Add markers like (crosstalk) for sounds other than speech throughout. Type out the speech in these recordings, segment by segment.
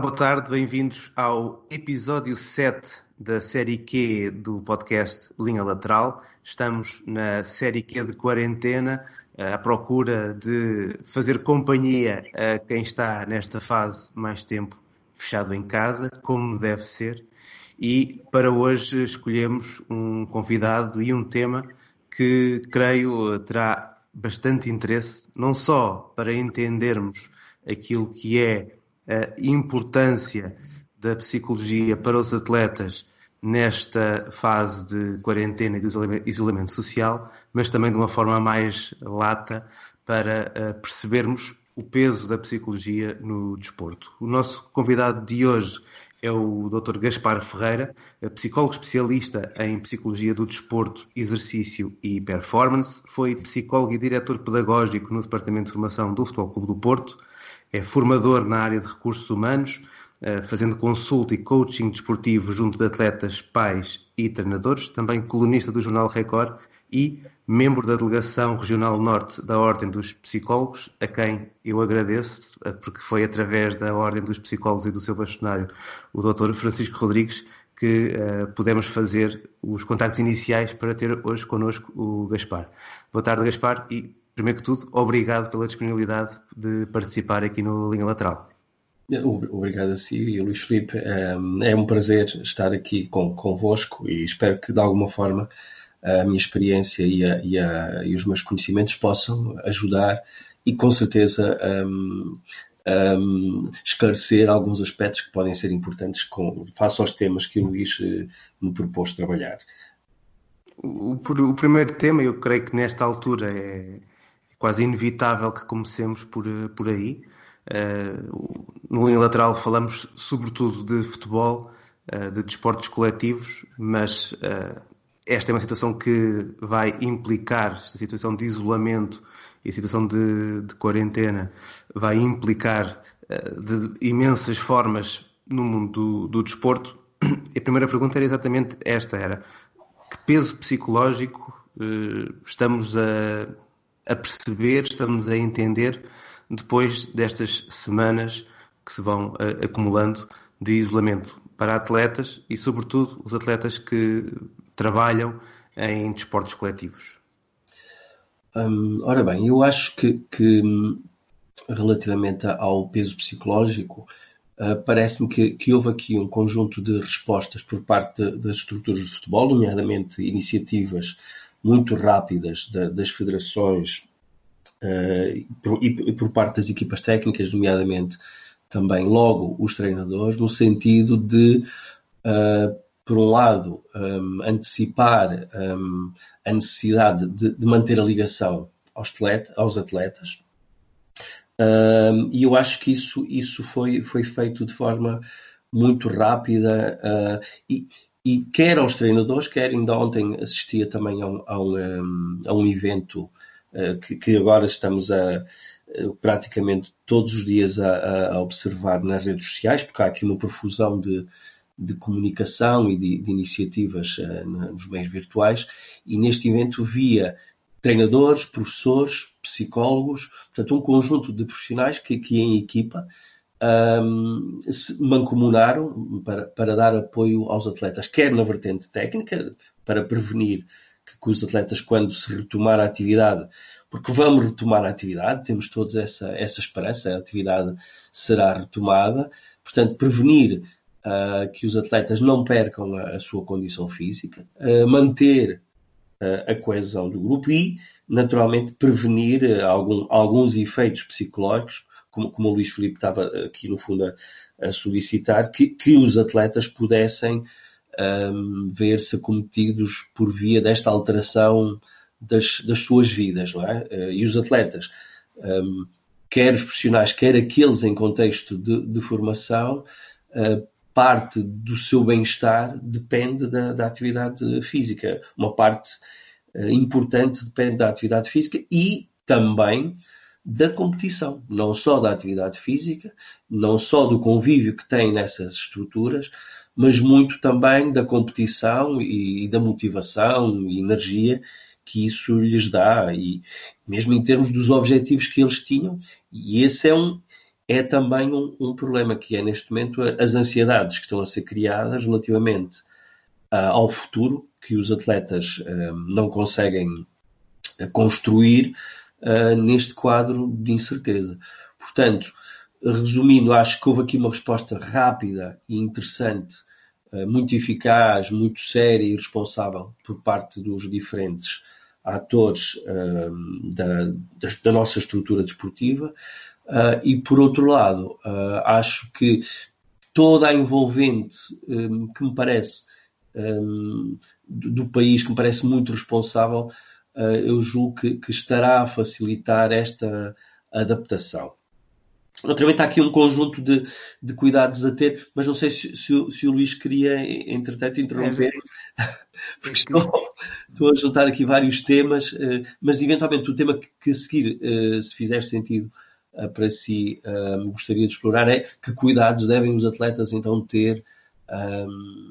Boa tarde, bem-vindos ao episódio 7 da série Q do podcast Linha Lateral. Estamos na série Q de quarentena, eh, à procura de fazer companhia a quem está nesta fase mais tempo fechado em casa, como deve ser. E para hoje escolhemos um convidado e um tema que creio terá bastante interesse, não só para entendermos aquilo que é importância da psicologia para os atletas nesta fase de quarentena e de isolamento social, mas também de uma forma mais lata para eh, percebermos o peso da psicologia no desporto. O nosso convidado de hoje é o Dr. Gaspar Ferreira, psicólogo especialista em psicologia do desporto, exercício e performance. Foi psicólogo e diretor pedagógico no Departamento de Formação do Futebol Clube do Porto. É formador na área de recursos humanos, eh, fazendo consulta e coaching desportivo junto de atletas, pais e treinadores. Também colunista do Jornal Record e membro da Delegação Regional Norte da Ordem dos Psicólogos, a quem eu agradeço, eh, porque foi através da Ordem dos Psicólogos e do seu bastonário, o Dr. Francisco Rodrigues, que uh, pudemos fazer os contactos iniciais para ter hoje connosco o Gaspar. Boa tarde, Gaspar, e, primeiro que tudo, obrigado pela disponibilidade de participar aqui no Linha Lateral. Obrigado a si e Luís Filipe. É um prazer estar aqui com, convosco e espero que, de alguma forma, a minha experiência e, a, e, a, e os meus conhecimentos possam ajudar e com certeza um, um, esclarecer alguns aspectos que podem ser importantes com, face aos temas que o Luís eh, me propôs trabalhar. O, o, primeiro tema, eu creio que nesta altura é quase inevitável que comecemos por, eh, por aí. Uh, no linha lateral falamos sobretudo de futebol, uh, de desportos coletivos, mas uh, esta é uma situação que vai implicar, esta situação de isolamento e situação de, de quarentena vai implicar de imensas formas no mundo do, do, desporto. E a primeira pergunta era exatamente esta, era que peso psicológico estamos a, a perceber, estamos a entender depois destas semanas que se vão uh, acumulando de isolamento para atletas e, sobretudo, os atletas que trabalham em desportos coletivos? Hum, ora bem, eu acho que, que relativamente ao peso psicológico, uh, parece-me que, que, houve aqui um conjunto de respostas por parte das estruturas de futebol, nomeadamente iniciativas muito rápidas da, das federações uh, e, por, e, por, parte das equipas técnicas, nomeadamente também logo os treinadores, no sentido de uh, por um lado, um, antecipar um, a necessidade de, de, manter a ligação aos, atleta, aos atletas. E eu acho que isso, isso foi, foi feito de forma muito rápida uh, e, e quer aos treinadores, quer ainda ontem assistia também a um, a um, a um evento uh, que, que, agora estamos a uh, praticamente todos os dias a, a, observar nas redes sociais, porque há aqui uma profusão de, de comunicação e de, de iniciativas uh, nos meios virtuais, e neste evento via treinadores, professores, psicólogos, portanto, um conjunto de profissionais que, que em equipa um, se mancomunaram para, para dar apoio aos atletas, quer na vertente técnica, para prevenir que, os atletas, quando se retomar a atividade, porque vamos retomar a atividade, temos todos essa, essa esperança, a atividade será retomada, portanto, prevenir uh, que os atletas não percam a, a sua condição física, uh, manter uh, a coesão do grupo e, naturalmente, prevenir algum, alguns efeitos psicológicos, como, como o Luís Filipe estava aqui, no fundo, a, a solicitar, que, que os atletas pudessem um, ver-se acometidos por via desta alteração das, das suas vidas, não é? e os atletas, um, quer os profissionais, quer aqueles em contexto de, de formação, uh, parte do seu bem-estar depende da, da, atividade física. Uma parte uh, importante depende da atividade física e também da competição, não só da atividade física, não só do convívio que tem nessas estruturas, mas muito também da competição e, e da motivação e energia que isso lhes dá, e mesmo em termos dos objetivos que eles tinham, e esse é um, é também um, um, problema que é neste momento as ansiedades que estão a ser criadas relativamente uh, ao futuro que os atletas uh, não conseguem construir uh, neste quadro de incerteza. Portanto, resumindo, acho que houve aqui uma resposta rápida e interessante, muito eficaz, muito séria e responsável por parte dos diferentes atores da, da, da nossa estrutura desportiva. Uh, e por outro lado, uh, acho que toda a envolvente um, que me parece um, do, do, país, que me parece muito responsável, uh, eu julgo que, que, estará a facilitar esta adaptação. Naturalmente, há aqui um conjunto de, de cuidados a ter, mas não sei se, se, o, se o Luís queria, entretanto, interromper, é, porque estou, (laughs) estou, a juntar aqui vários temas, mas eventualmente o tema que, que seguir, se fizer sentido, para si gostaria de explorar é que cuidados devem os atletas então ter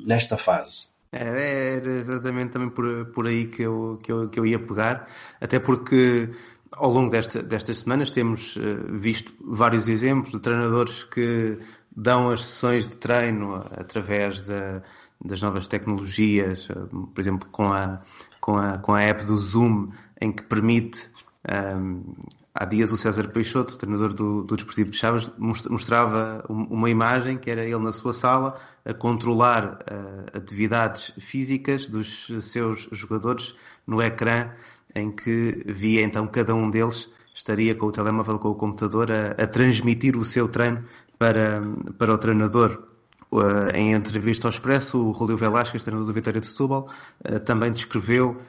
nesta fase? Era, era, exatamente também por, por aí que eu, que, eu, que eu ia pegar, até porque ao longo desta, destas semanas temos uh, visto vários exemplos de treinadores que dão as sessões de treino através da, das novas tecnologias, uh, por exemplo, com a, com, a, com a app do Zoom, em que permite um, há dias o César Peixoto, treinador do, do Desportivo de Chaves, mostrava uma imagem que era ele na sua sala a controlar uh, atividades físicas dos seus jogadores no ecrã, em que via então cada um deles estaria com o telemóvel, com o computador, a, a transmitir o seu treino para, para o treinador. Uh, em entrevista ao Expresso, o Rolio Velasquez, treinador do Vitória de Setúbal, uh, também descreveu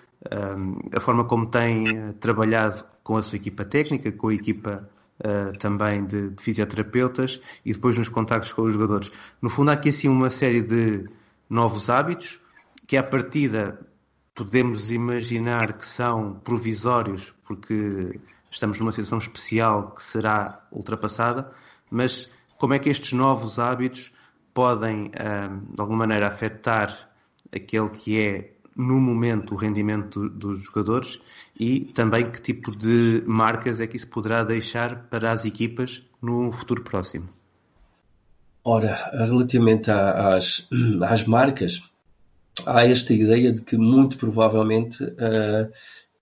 a forma como tem trabalhado com a sua equipa técnica, com a equipa uh, também de, de, fisioterapeutas e depois nos contactos com os jogadores. No fundo, há aqui assim uma série de novos hábitos que, à partida, podemos imaginar que são provisórios porque estamos numa situação especial que será ultrapassada, mas como é que estes novos hábitos podem, uh, de alguma maneira, afetar aquele que é no momento o rendimento dos jogadores e também que tipo de marcas é que isso poderá deixar para as equipas no futuro próximo? Ora, relativamente às, (clears throat) às marcas, há esta ideia de que muito provavelmente uh,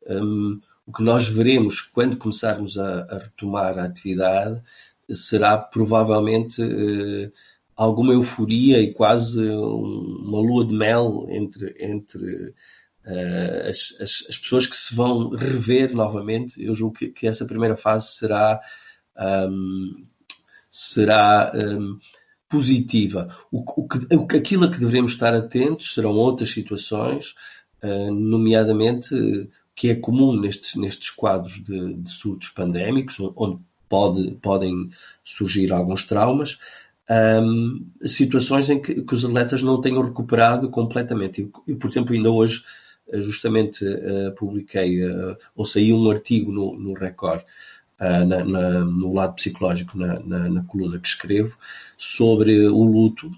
eh, um, o que nós veremos quando começarmos a, a retomar a atividade será provavelmente uh, alguma euforia e quase uma lua de mel entre, entre uh, as, as, as, pessoas que se vão rever novamente. Eu julgo que, que essa primeira fase será, um, será um, positiva. O, o, que, o, aquilo a que devemos estar atentos serão outras situações, uh, nomeadamente que é comum nestes, nestes quadros de, de surtos pandémicos, onde pode, podem surgir alguns traumas, um, situações em que, que, os atletas não tenham recuperado completamente. Eu, por exemplo, ainda hoje eh, justamente uh, publiquei uh, ou saiu um artigo no, no Record uh, na, na, no lado psicológico na, na, coluna que escrevo sobre o luto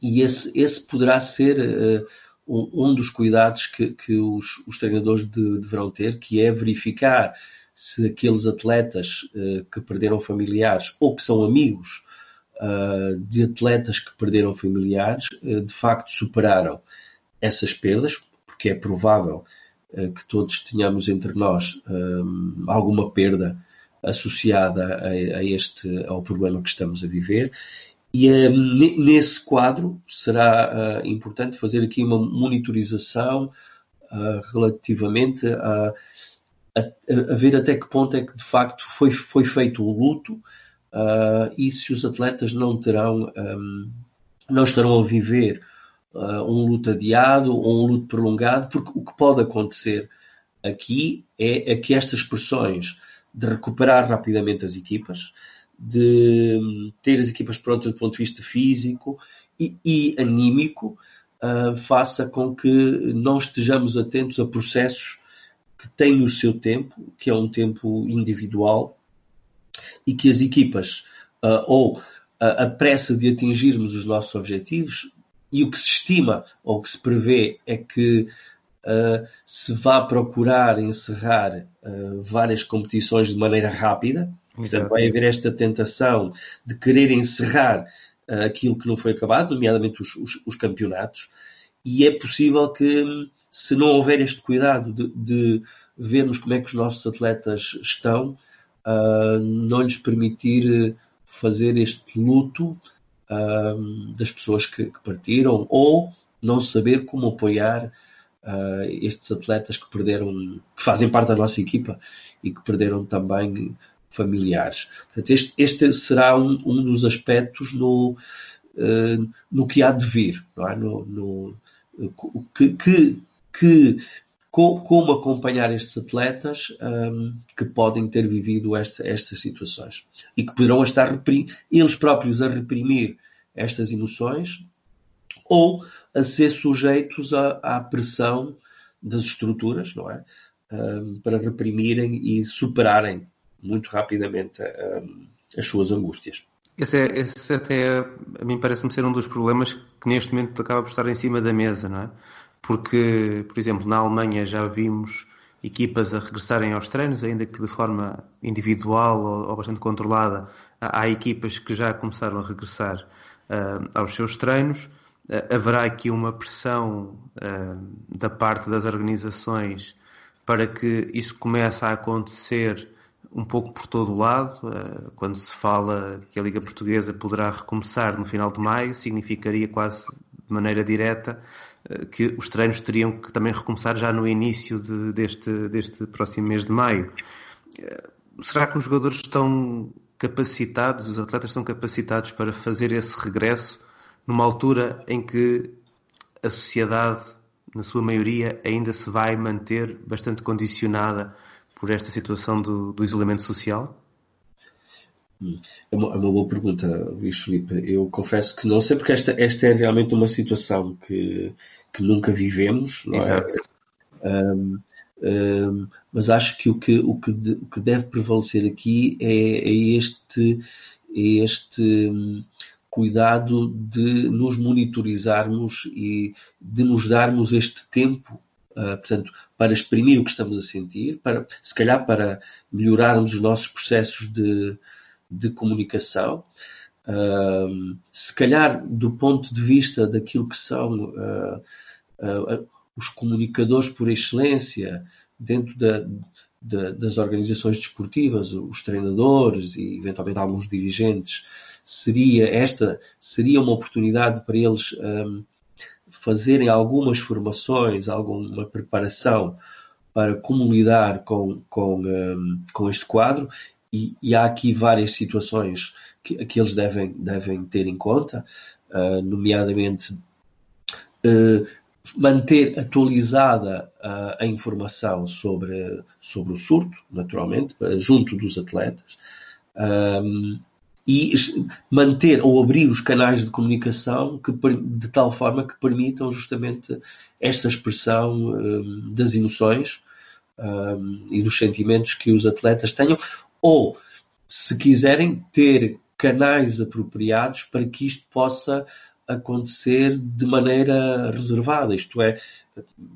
e esse, esse poderá ser um, um, dos cuidados que, que os, os treinadores de, deverão ter, que é verificar se aqueles atletas que perderam familiares ou que são amigos uh, de atletas que perderam familiares, uh, de facto superaram essas perdas, porque é provável uh, que todos tenhamos entre nós alguma perda associada a, a, este ao problema que estamos a viver. E nesse quadro será importante fazer aqui uma monitorização relativamente a, a, a, ver até que ponto é que de facto foi, foi feito o luto uh, e se os atletas não terão, um, não estarão a viver uh, um luto adiado ou um luto prolongado, porque o que pode acontecer aqui é, é que estas pressões de recuperar rapidamente as equipas, de hum, ter as equipas prontas do ponto de vista físico e, e anímico, uh, faça com que não estejamos atentos a processos que têm o seu tempo, que é um tempo individual, e que as equipas uh, ou uh, a pressa de atingirmos os nossos objetivos e o que se estima ou que se prevê é que uh, se vá procurar encerrar várias competições de maneira rápida, Portanto, vai haver esta tentação de querer encerrar uh, aquilo que não foi acabado, nomeadamente os, os, os, campeonatos, e é possível que, se não houver este cuidado de, de vermos como é que os nossos atletas estão, uh, não lhes permitir fazer este luto uh, das pessoas que, que, partiram ou não saber como apoiar uh, estes atletas que perderam, que fazem parte da nossa equipa e que perderam também familiares. Portanto, este, este será um, um, dos aspectos no, no que há de vir, não é? no, no que, que, que como acompanhar estes atletas um, que podem ter vivido esta, estas situações e que poderão estar eles próprios a reprimir estas emoções ou a ser sujeitos à, à pressão das estruturas, não é? Um, para reprimirem e superarem muito rapidamente um, as suas angústias. Esse, é, esse até a mim parece-me ser um dos problemas que neste momento acaba por estar em cima da mesa, não é? Porque, por exemplo, na Alemanha já vimos equipas a regressarem aos treinos, ainda que de forma individual ou, ou bastante controlada. Há, equipas que já começaram a regressar uh, aos seus treinos. Uh, haverá aqui uma pressão uh, da parte das organizações para que isso comece a acontecer um pouco por todo o lado. Quando se fala que a Liga Portuguesa poderá recomeçar no final de maio, significaria quase de maneira direta que os treinos teriam que também recomeçar já no início de, deste, deste próximo mês de maio. Será que os jogadores estão capacitados, os atletas estão capacitados para fazer esse regresso numa altura em que a sociedade, na sua maioria, ainda se vai manter bastante condicionada por esta situação do, do isolamento social? É uma, é uma, boa pergunta, Luís Felipe. Eu confesso que não sei, porque esta, esta é realmente uma situação que, que nunca vivemos, não é? Exato. é? Um, um, mas acho que o que, o que, de, o que deve prevalecer aqui é, é este, é este um, cuidado de nos monitorizarmos e de nos darmos este tempo, uh, portanto, para exprimir o que estamos a sentir, para, se calhar para melhorarmos os nossos processos de, de comunicação. Se calhar, do ponto de vista daquilo que são uh, uh, os comunicadores por excelência dentro da, da, das organizações desportivas, os treinadores e eventualmente alguns dirigentes, seria esta seria uma oportunidade para eles um, fazerem algumas formações, alguma preparação para como lidar com, com, um, com este quadro e, e, há aqui várias situações que, que eles devem, devem ter em conta, uh, nomeadamente uh, manter atualizada uh, a informação sobre, sobre o surto, naturalmente, junto dos atletas, um, e manter ou abrir os canais de comunicação que, de tal forma que permitam justamente esta expressão um, das emoções um, e dos sentimentos que os atletas tenham, ou, se quiserem, ter canais apropriados para que isto possa acontecer de maneira reservada. Isto é,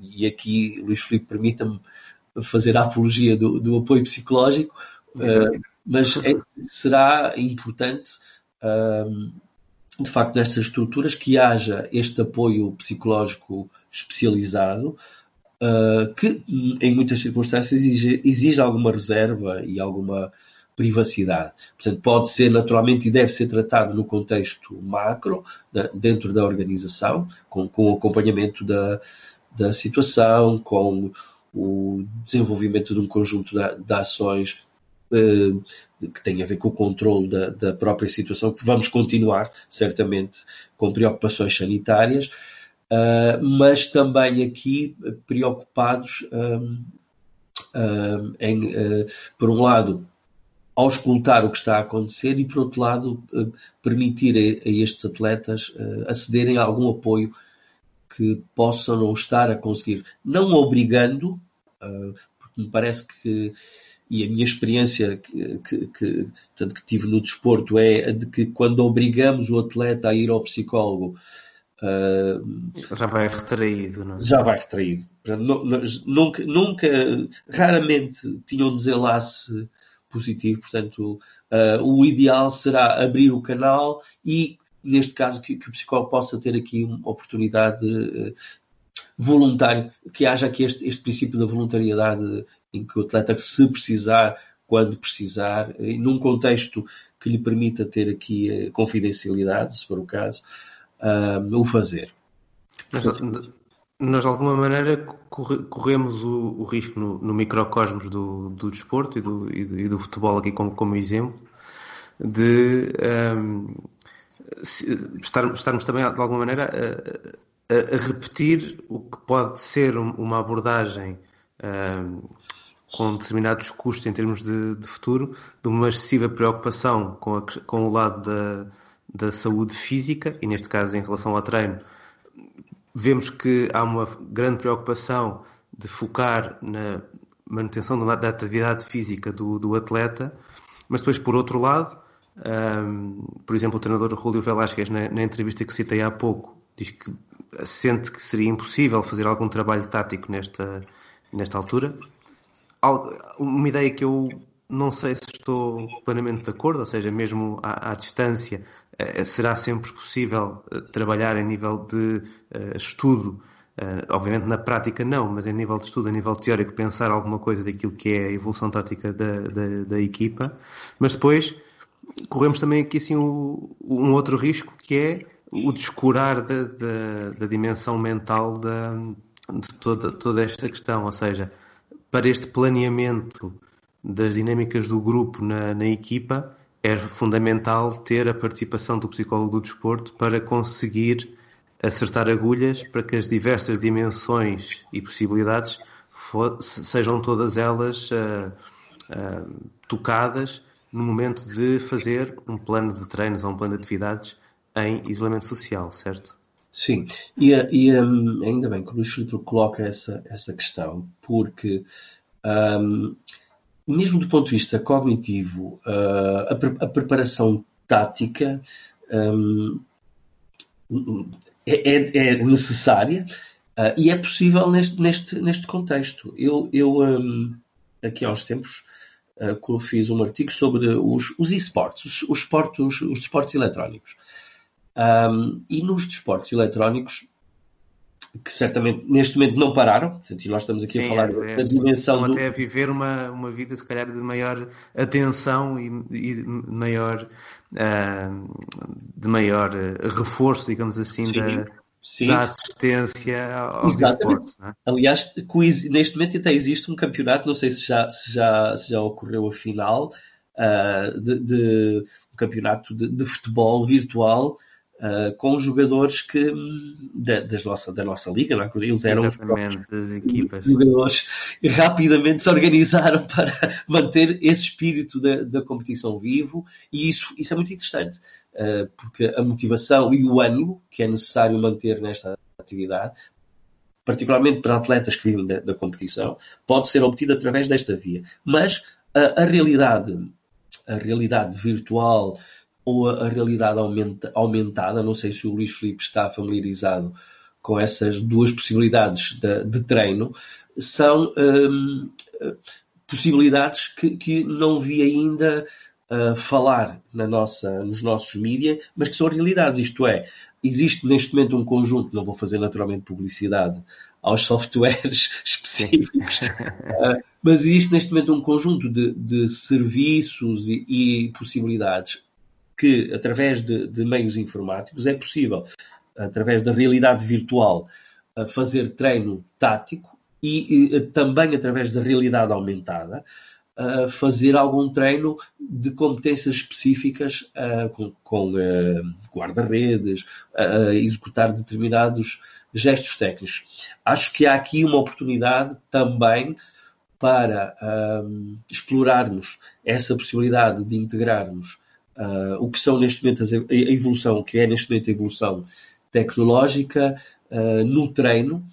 e aqui, Luís Filipe, permita-me fazer a apologia do, do apoio psicológico, uh, mas é, será importante, uh, de facto, nestas estruturas, que haja este apoio psicológico especializado uh, que em muitas circunstâncias exige, exige alguma reserva e alguma privacidade. Portanto, pode ser naturalmente e deve ser tratado no contexto macro, dentro da organização, com, com o acompanhamento da, da situação, com o desenvolvimento de um conjunto de, de ações uh, que têm a ver com o controle da, da própria situação, que vamos continuar, certamente, com preocupações sanitárias, uh, mas também aqui preocupados um, um, em, uh, por um lado, auscultar o que está a acontecer e, por outro lado, uh, permitir a, a, estes atletas acederem a algum apoio que possam não estar a conseguir, não obrigando, porque me parece que e a minha experiência que, que, que, que tive no desporto é a de que quando obrigamos o atleta a ir ao psicólogo Uh, já vai retraído, não é? Já vai retraído. Nunca, nunca, raramente tinha um desenlace positivo. Portanto, uh, o ideal será abrir o canal e, neste caso, que, que o psicólogo possa ter aqui uma oportunidade uh, voluntária, que haja aqui este, este princípio da voluntariedade em que o atleta, se precisar, quando precisar, num contexto que lhe permita ter aqui confidencialidade, se for o caso, o fazer. Portanto, nós de alguma maneira corremos o, o risco no, no, microcosmos do, do desporto e do, e do, e do, futebol aqui como, como exemplo de um, estar, estarmos também de alguma maneira a, a, a, repetir o que pode ser uma abordagem um, com determinados custos em termos de, de, futuro, de uma excessiva preocupação com, com o lado da, da saúde física e neste caso em relação ao treino vemos que há uma grande preocupação de focar na manutenção da atividade física do, do atleta, mas depois, por outro lado, um, por exemplo, o treinador Julio Velasquez, na, na, entrevista que citei há pouco, diz que sente que seria impossível fazer algum trabalho tático nesta, nesta altura. Uma ideia que eu não sei se estou plenamente de acordo, ou seja, mesmo à, à distância, eh, será sempre possível eh, trabalhar em nível de eh, estudo, obviamente na prática não, mas em nível de estudo, a nível teórico, pensar alguma coisa daquilo que é a evolução tática da, da, da equipa, mas depois corremos também aqui assim um outro risco que é o descurar da, da, da dimensão mental da, de toda, toda esta questão, ou seja, para este planeamento das dinâmicas do grupo na, na equipa, é fundamental ter a participação do psicólogo do desporto para conseguir acertar agulhas para que as diversas dimensões e possibilidades sejam todas elas uh, uh, tocadas no momento de fazer um plano de treinos ou um plano de atividades em isolamento social, certo? Sim, e, e um, ainda bem que o Luís Filipe coloca essa, essa questão, porque um, mesmo do ponto de vista cognitivo, uh, a, pre a, preparação tática um, é, é, necessária uh, e é possível neste, neste, neste contexto. Eu, eu um, aqui há uns tempos, uh, fiz um artigo sobre os, os esportes, os, os, esportes, os desportos eletrónicos. Um, e nos desportos eletrónicos que certamente neste momento não pararam, portanto, e nós estamos aqui Sim, a falar é, da dimensão estão do... até a viver uma, uma vida se calhar de maior atenção e, e maior uh, de maior uh, reforço, digamos assim, Sim. Da, Sim. da assistência aos esportes. É? Aliás, neste momento até existe um campeonato, não sei se já, se já, se já ocorreu a final, uh, de, de, um campeonato de, de futebol virtual uh, com jogadores que da, das nossa, da nossa liga, não é? eles eram Exatamente, os equipas. jogadores e rapidamente se organizaram (laughs) para manter esse espírito da, da competição vivo e isso, isso é muito interessante, uh, porque a motivação e o ânimo que é necessário manter nesta atividade particularmente para atletas que vivem da, da competição, pode ser obtido através desta via. Mas a, a realidade, a realidade virtual, ou a, realidade aumenta, aumentada. Não sei se o Luís Filipe está familiarizado com essas duas possibilidades de, de treino. São hum, possibilidades que, que, não vi ainda uh, falar na nossa, nos nossos mídias, mas que são realidades. Isto é, existe neste momento um conjunto, não vou fazer naturalmente publicidade aos softwares (laughs) específicos, uh, mas existe neste momento um conjunto de, de serviços e, e possibilidades que, através de, de meios informáticos, é possível, através da realidade virtual, fazer treino tático e, e também através da realidade aumentada, Uh, fazer algum treino de competências específicas com, com guarda-redes, executar determinados gestos técnicos. Acho que há aqui uma oportunidade também para explorarmos essa possibilidade de integrarmos uh, o que são neste momento a evolução, o que é neste momento a evolução tecnológica uh, no treino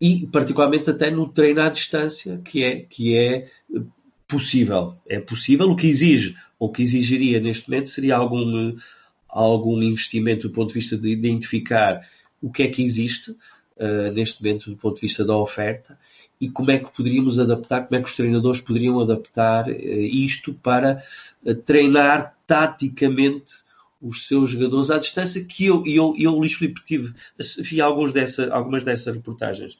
e particularmente até no treino à distância, que é, que é possível. É possível, o que exige, ou que exigiria neste momento seria algum, algum investimento do ponto de vista de identificar o que é que existe uh, neste momento do ponto de vista da oferta e como é que poderíamos adaptar, como é que os treinadores poderiam adaptar uh, isto para uh, treinar taticamente os seus jogadores à distância, que eu, eu, eu Luís Filipe, tive, vi alguns dessa, algumas dessas reportagens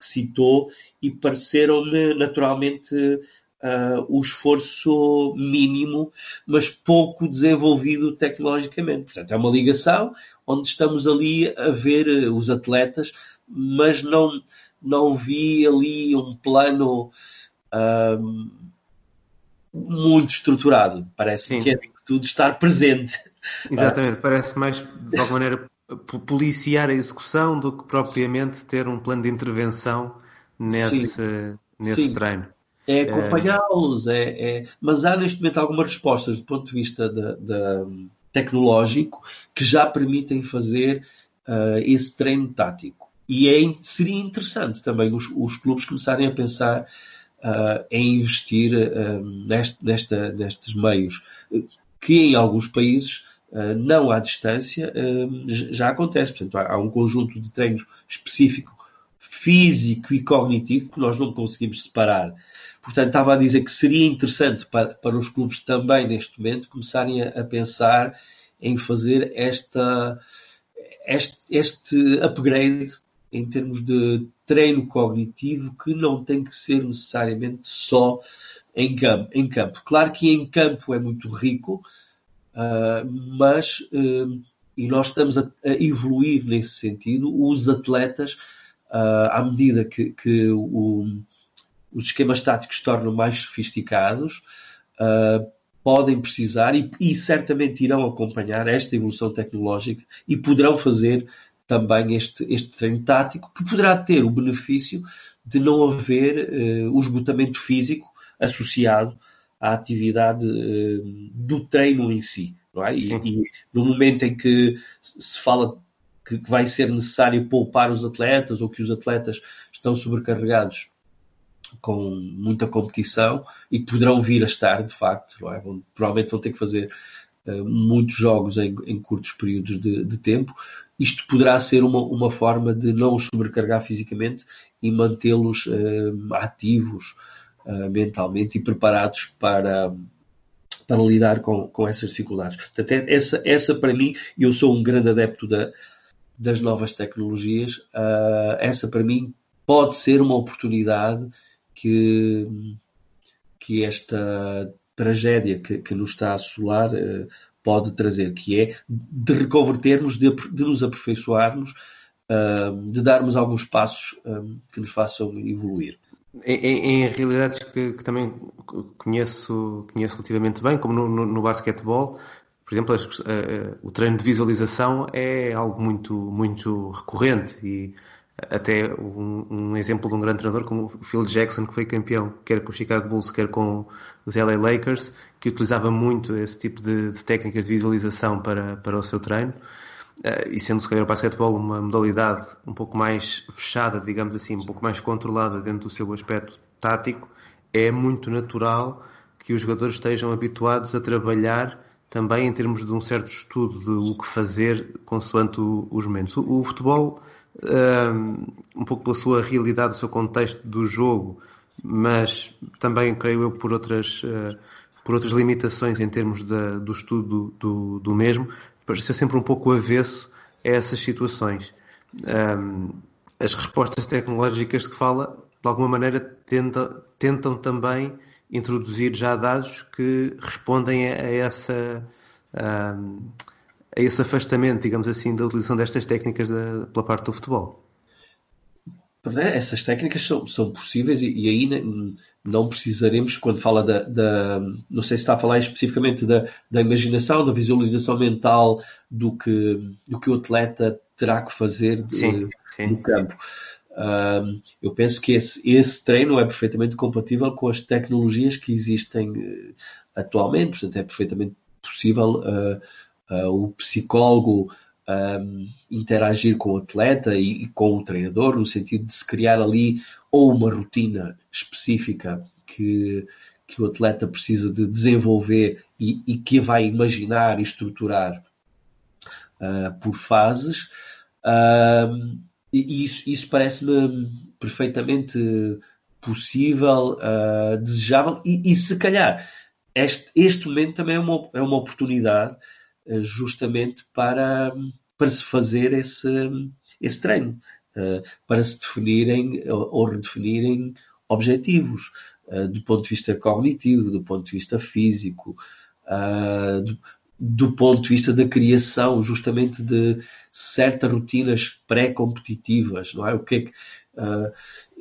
que citou e pareceram-me naturalmente uh, o esforço mínimo, mas pouco desenvolvido tecnologicamente. Portanto, é uma ligação onde estamos ali a ver os atletas, mas não, não vi ali um plano uh, muito estruturado. Parece que é tudo estar presente. Exatamente, parece mais de alguma maneira policiar a execução do que propriamente ter um plano de intervenção nesse, nesse Sim. treino é acompanhá-los, é, é, mas há neste momento algumas respostas do ponto de vista de, de, tecnológico que já permitem fazer uh, esse treino tático. E é, seria interessante também os, os clubes começarem a pensar uh, em investir uh, neste, nesta, nestes meios, que em alguns países, não à distância, já acontece. Portanto, há, há um conjunto de treinos específico físico e cognitivo que nós não conseguimos separar. Portanto, estava a dizer que seria interessante para, para os clubes também, neste momento, começarem a, a pensar em fazer esta, este, este upgrade em termos de treino cognitivo que não tem que ser necessariamente só em campo. Em campo. Claro que em campo é muito rico, uh, mas uh, e nós estamos a, a, evoluir nesse sentido. Os atletas, uh, à medida que, que o, os esquemas táticos tornam mais sofisticados, podem precisar e, e, certamente irão acompanhar esta evolução tecnológica e poderão fazer também este, este treino tático, que poderá ter o benefício de não haver uh, o esgotamento físico associado à atividade uh, do treino em si. Não é? e, e, no momento em que se fala que, que vai ser necessário poupar os atletas ou que os atletas estão sobrecarregados com muita competição e que poderão vir a estar, de facto, não é? Vão, provavelmente vão ter que fazer muitos jogos em, em curtos períodos de, de, tempo. Isto poderá ser uma, uma forma de não os sobrecarregar fisicamente e mantê-los uh, ativos uh, mentalmente e preparados para, para lidar com, com essas dificuldades. Portanto, é, essa, essa para mim, eu sou um grande adepto da, das novas tecnologias, essa para mim pode ser uma oportunidade que, que esta tragédia que, que nos está a assolar uh, pode trazer, que é de reconvertermos, de, de nos aperfeiçoarmos, uh, de darmos alguns passos uh, que nos façam evoluir. Em, em realidades que, que, também conheço, conheço relativamente bem, como no, no, no basquetebol, por exemplo, o treino de visualização é algo muito, muito recorrente e até um, um, exemplo de um grande treinador como o Phil Jackson, que foi campeão, quer com o Chicago Bulls, quer com os LA Lakers, que utilizava muito esse tipo de, de técnicas de visualização para, para o seu treino. Uh, e sendo se calhar o basquetebol uma modalidade um pouco mais fechada, digamos assim, um pouco mais controlada dentro do seu aspecto tático, é muito natural que os jogadores estejam habituados a trabalhar também em termos de um certo estudo de o que fazer consoante os momentos. O, o futebol um pouco pela sua realidade, o seu contexto do jogo, mas também, creio eu, por outras, uh, por outras limitações em termos de, do estudo do, do mesmo, pareceu sempre um pouco avesso a essas situações. Um, as respostas tecnológicas que fala, de alguma maneira, tenta, tentam também introduzir já dados que respondem a, a essa. Um, a esse afastamento, digamos assim, da utilização destas técnicas da, pela parte do futebol. Essas técnicas são, são possíveis e, e aí não precisaremos, quando fala da, da, Não sei se está a falar especificamente da, da imaginação, da visualização mental do que, do que o atleta terá que fazer de, sim, sim. no campo. Uh, eu penso que esse, esse treino é perfeitamente compatível com as tecnologias que existem uh, atualmente, portanto, é perfeitamente possível uh, uh, o psicólogo um, interagir com o atleta e, e, com o treinador, no sentido de se criar ali ou uma rotina específica que, que o atleta precisa de desenvolver e, e que vai imaginar e estruturar uh, por fases. E isso, isso parece-me perfeitamente possível, uh, desejável e, e, se calhar este, este momento também é uma, é uma oportunidade justamente para, para se fazer esse, esse treino, uh, para se definirem ou, redefinirem objetivos do ponto de vista cognitivo, do ponto de vista físico, do, ponto de vista da criação justamente de certas rotinas pré-competitivas, não é? O que é que,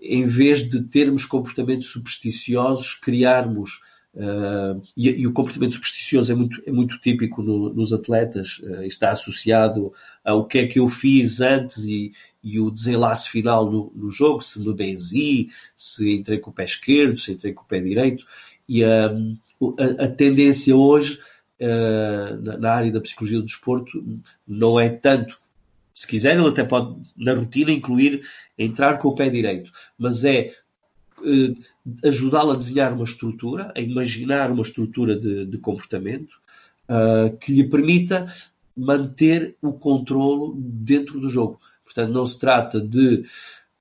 em vez de termos comportamentos supersticiosos, criarmos Uh, e, e, o comportamento supersticioso é muito, é muito típico no, nos atletas, uh, está associado ao que é que eu fiz antes e, e o desenlace final no, no, jogo, se me benzi, se entrei com o pé esquerdo, se entrei com o pé direito, e uh, a, a, tendência hoje na área da psicologia do desporto não é tanto. Se quiser, ele até pode, na rotina, incluir entrar com o pé direito, mas é uh, ajudá-lo a desenhar uma estrutura, a imaginar uma estrutura de, de comportamento uh, que lhe permita manter o controlo dentro do jogo. Portanto, não se trata de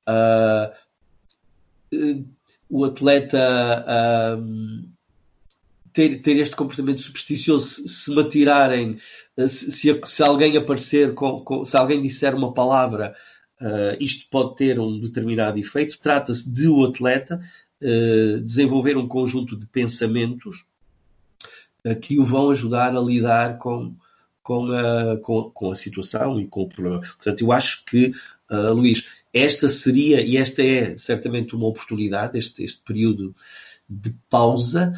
uh, o atleta ter, ter este comportamento supersticioso, se, se me atirarem, se, se, se alguém aparecer, com, com, se alguém disser uma palavra, uh, isto pode ter um determinado efeito. Trata-se de o atleta uh, desenvolver um conjunto de pensamentos uh, que o vão ajudar a lidar com, com, a, com, com, a situação e com o problema. Portanto, eu acho que, Luís, esta seria, e esta é certamente uma oportunidade, este, este período de pausa,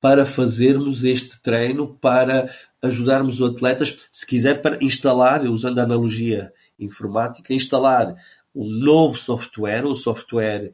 para fazermos este treino, para ajudarmos os atletas, se quiser, para instalar, usando a analogia informática, instalar um novo software, um software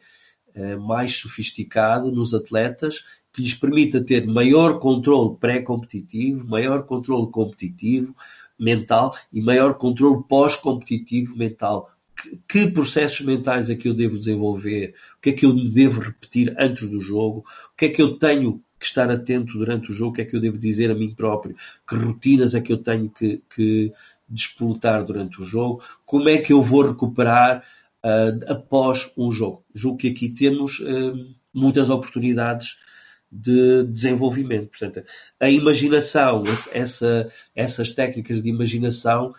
eh, mais sofisticado nos atletas, que lhes permita ter maior controle pré-competitivo, maior controle competitivo mental e maior controle pós-competitivo mental. Que, que, processos mentais é que eu devo desenvolver? O que é que eu devo repetir antes do jogo? O que é que eu tenho que estar atento durante o jogo, o que é que eu devo dizer a mim próprio, que rotinas é que eu tenho que, que disputar durante o jogo, como é que eu vou recuperar uh, após um jogo. Julgo que aqui temos uh, muitas oportunidades de desenvolvimento. Portanto, a imaginação, essa, essas técnicas de imaginação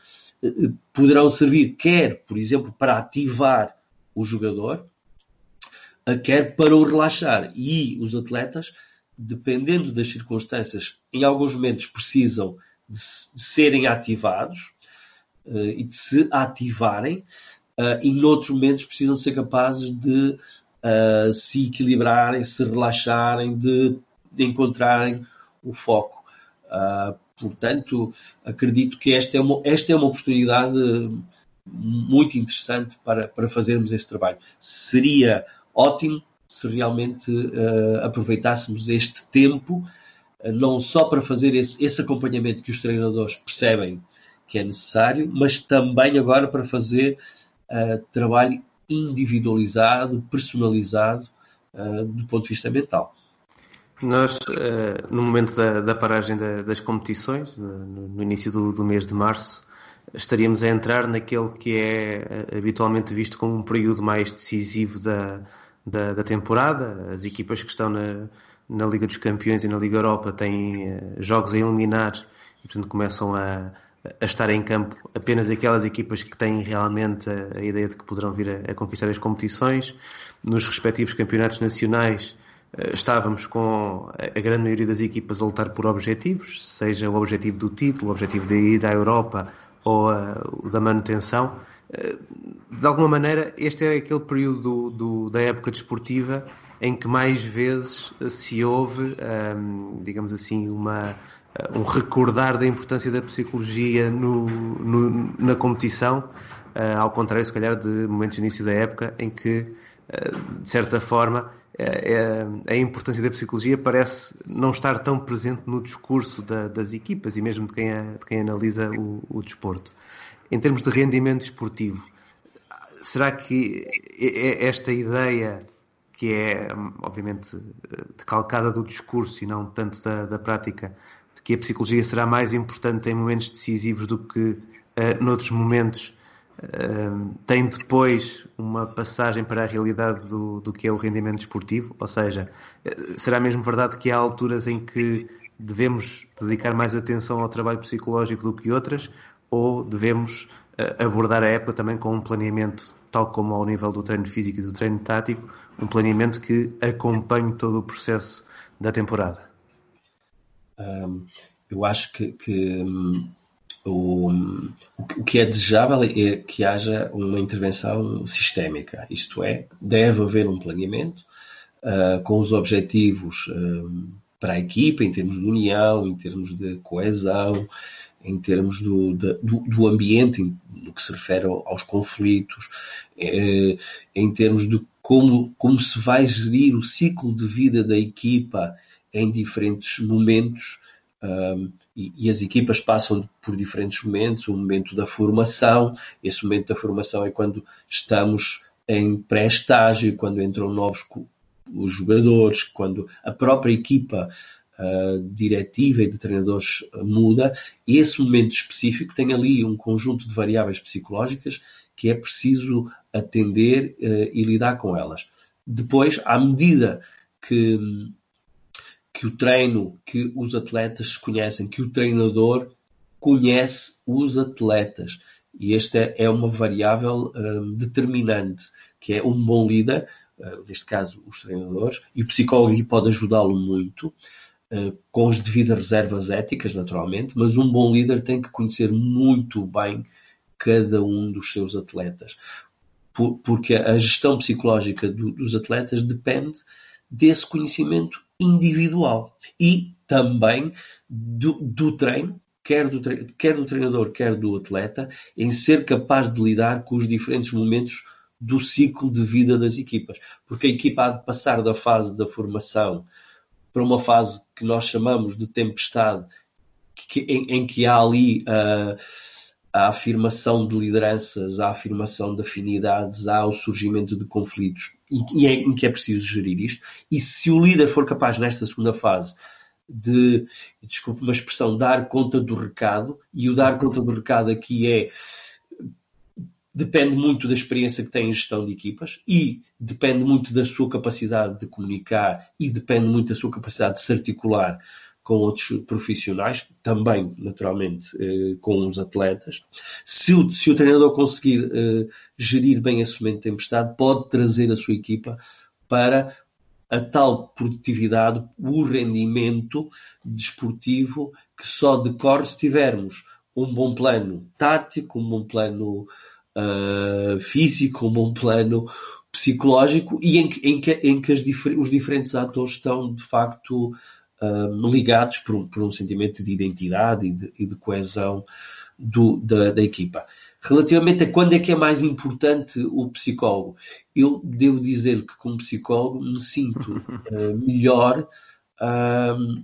uh, poderão servir quer, por exemplo, para ativar o jogador, quer para o relaxar. E os atletas dependendo das circunstâncias, em alguns momentos precisam de, de serem ativados e de se ativarem, uh, e noutros momentos precisam ser capazes de uh, se equilibrarem, se relaxarem, de, de encontrarem o foco. portanto, acredito que esta é uma, esta é uma oportunidade muito interessante para, para fazermos esse trabalho. Seria ótimo se realmente uh, aproveitássemos este tempo, uh, não só para fazer esse, esse, acompanhamento que os treinadores percebem que é necessário, mas também agora para fazer uh, trabalho individualizado, personalizado, do ponto de vista mental. Nós, no momento da, da paragem da, das competições, no, no início do, do mês de março, estaríamos a entrar naquele que é habitualmente visto como um período mais decisivo da, da, da temporada. As equipas que estão na, na Liga dos Campeões e na Liga Europa têm uh, jogos a eliminar e, portanto, começam a, a estar em campo apenas aquelas equipas que têm realmente a, a ideia de que poderão vir a, a, conquistar as competições. Nos respectivos campeonatos nacionais, uh, estávamos com a, grande maioria das equipas a lutar por objetivos, seja o objetivo do título, o objetivo de ir à Europa ou uh, da manutenção de alguma maneira, este é aquele período do, do, da época desportiva em que mais vezes se houve, um, digamos assim, uma, um recordar da importância da psicologia no, no, na competição, uh, ao contrário, se calhar, de momentos de início da época em que, uh, de certa forma, uh, a importância da psicologia parece não estar tão presente no discurso da, das equipas e mesmo de quem, a, de quem analisa o, o desporto. Em termos de rendimento esportivo, será que esta ideia, que é obviamente decalcada do discurso e não tanto da, da prática, que a psicologia será mais importante em momentos decisivos do que uh, noutros momentos, tem depois uma passagem para a realidade do, do que é o rendimento esportivo? Ou seja, será mesmo verdade que há alturas em que devemos dedicar mais atenção ao trabalho psicológico do que outras? Ou devemos abordar a época também com um planeamento, tal como ao nível do treino físico e do treino tático, um planeamento que acompanhe todo o processo da temporada? Eu acho que, que um, o, o que é desejável é que haja uma intervenção sistémica, isto é, deve haver um planeamento uh, com os objetivos uh, para a equipa, em termos de união, em termos de coesão, em termos do, de, do, do, ambiente, no que se refere aos conflitos, eh, em termos de como, como se vai gerir o ciclo de vida da equipa em diferentes momentos. Um, e, e, as equipas passam por diferentes momentos. O momento da formação, esse momento da formação é quando estamos em pré-estágio, quando entram novos os jogadores, quando a própria equipa uh, diretiva e de treinadores muda. E esse momento específico tem ali um conjunto de variáveis psicológicas que é preciso atender uh, e lidar com elas. Depois, à medida que que o treino, que os atletas conhecem, que o treinador conhece os atletas. E esta é uma variável um, determinante, que é um bom líder, uh, neste caso os treinadores, e o psicólogo pode ajudá-lo muito, uh, com as devidas reservas éticas, naturalmente, mas um bom líder tem que conhecer muito bem cada um dos seus atletas. Por, porque a gestão psicológica do, dos atletas depende desse conhecimento individual e também do, do treino, quer do, quer do treinador, quer do atleta, em ser capaz de lidar com os diferentes momentos do ciclo de vida das equipas. Porque a equipa há de passar da fase da formação para uma fase que nós chamamos de tempestade, que, em, em, que há ali uh, a afirmação de lideranças, a afirmação de afinidades, há o surgimento de conflitos e, é, em que é preciso gerir isto. E se o líder for capaz, nesta segunda fase, de, desculpe uma expressão, dar conta do recado, e o dar conta do recado aqui é depende muito da experiência que tem em gestão de equipas e depende muito da sua capacidade de comunicar e depende muito da sua capacidade de se articular com outros profissionais, também, naturalmente, eh, com os atletas. Se o, se o treinador conseguir eh, gerir bem esse momento de tempestade, pode trazer a sua equipa para a tal produtividade, o rendimento desportivo que só decorre se tivermos um bom plano tático, um bom plano uh, físico, um bom plano psicológico e em que, em que, em que difer os diferentes atores estão de facto uh, ligados por um, por um, sentimento de identidade e de, e de coesão do, da, da, equipa. Relativamente a quando é que é mais importante o psicólogo, eu devo dizer que como psicólogo me sinto uh, (laughs) melhor uh,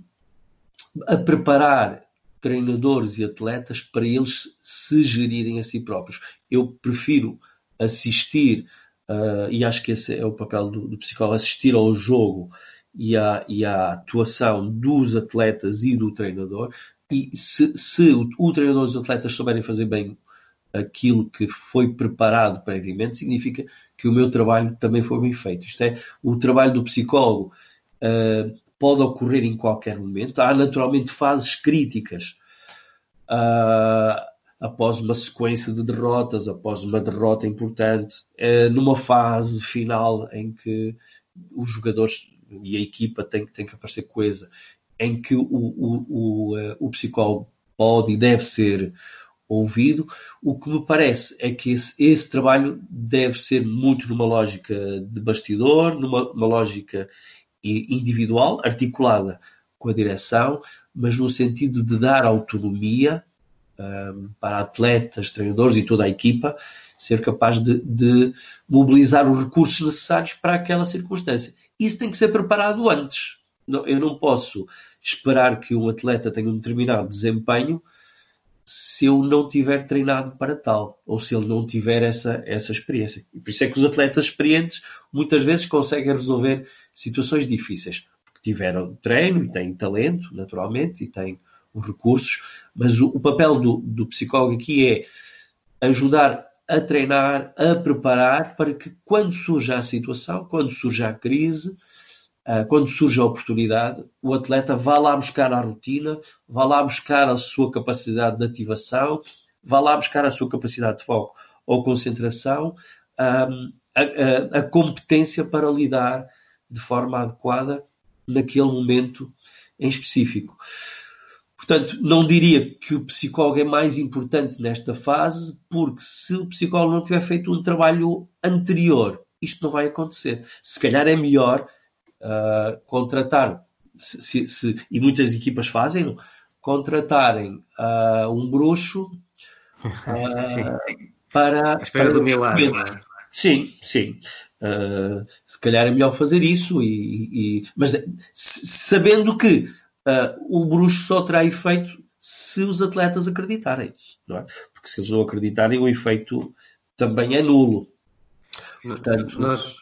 a preparar treinadores e atletas para eles se gerirem a si próprios. Eu prefiro assistir, uh, e acho que esse é o papel do, do psicólogo, assistir ao jogo e à, e à atuação dos atletas e do treinador. E se, se o, o treinador e os atletas souberem fazer bem aquilo que foi preparado previamente, significa que o meu trabalho também foi bem feito. Isto é, o trabalho do psicólogo uh, pode ocorrer em qualquer momento. Há naturalmente fases críticas uh, após uma sequência de derrotas, após uma derrota importante, uh, numa fase final em que os jogadores e a equipa tem, tem que aparecer coesa, em que o, o, o, eh, o psicólogo pode e deve ser ouvido. O que me parece é que esse, esse trabalho deve ser muito numa lógica de bastidor, numa lógica individual, articulada com a direção, mas no sentido de dar autonomia um, ehm, para atletas, treinadores e toda a equipa, ser capaz de, de mobilizar os recursos necessários para aquela circunstância isso tem que ser preparado antes. Eu não posso esperar que um atleta tenha um determinado desempenho se eu não tiver treinado para tal, ou se ele não tiver essa, essa experiência. E por isso é que os atletas experientes muitas vezes conseguem resolver situações difíceis, porque tiveram treino e têm talento, naturalmente, e têm os recursos, mas o, o papel do, do psicólogo aqui é ajudar a treinar, a preparar para que quando surge a situação, quando surge a crise, uh, quando surge a oportunidade, o atleta vá lá buscar a rotina, vá lá buscar a sua capacidade de ativação, vá lá buscar a sua capacidade de foco ou concentração, um, a, a, a competência para lidar de forma adequada naquele momento em específico. Portanto, não diria que o psicólogo é mais importante nesta fase, porque se o psicólogo não tiver feito um trabalho anterior, isto não vai acontecer. Se calhar é melhor uh, contratar, se, se, e muitas equipas fazem, contratarem uh, um bruxo (laughs) uh, para. À espera para do milagre. Sim, sim. Uh, se calhar é melhor fazer isso, e, e mas sabendo que uh, o bruxo só terá efeito se os atletas acreditarem, não é? Porque se eles não acreditarem, o efeito também é nulo. Portanto, nós,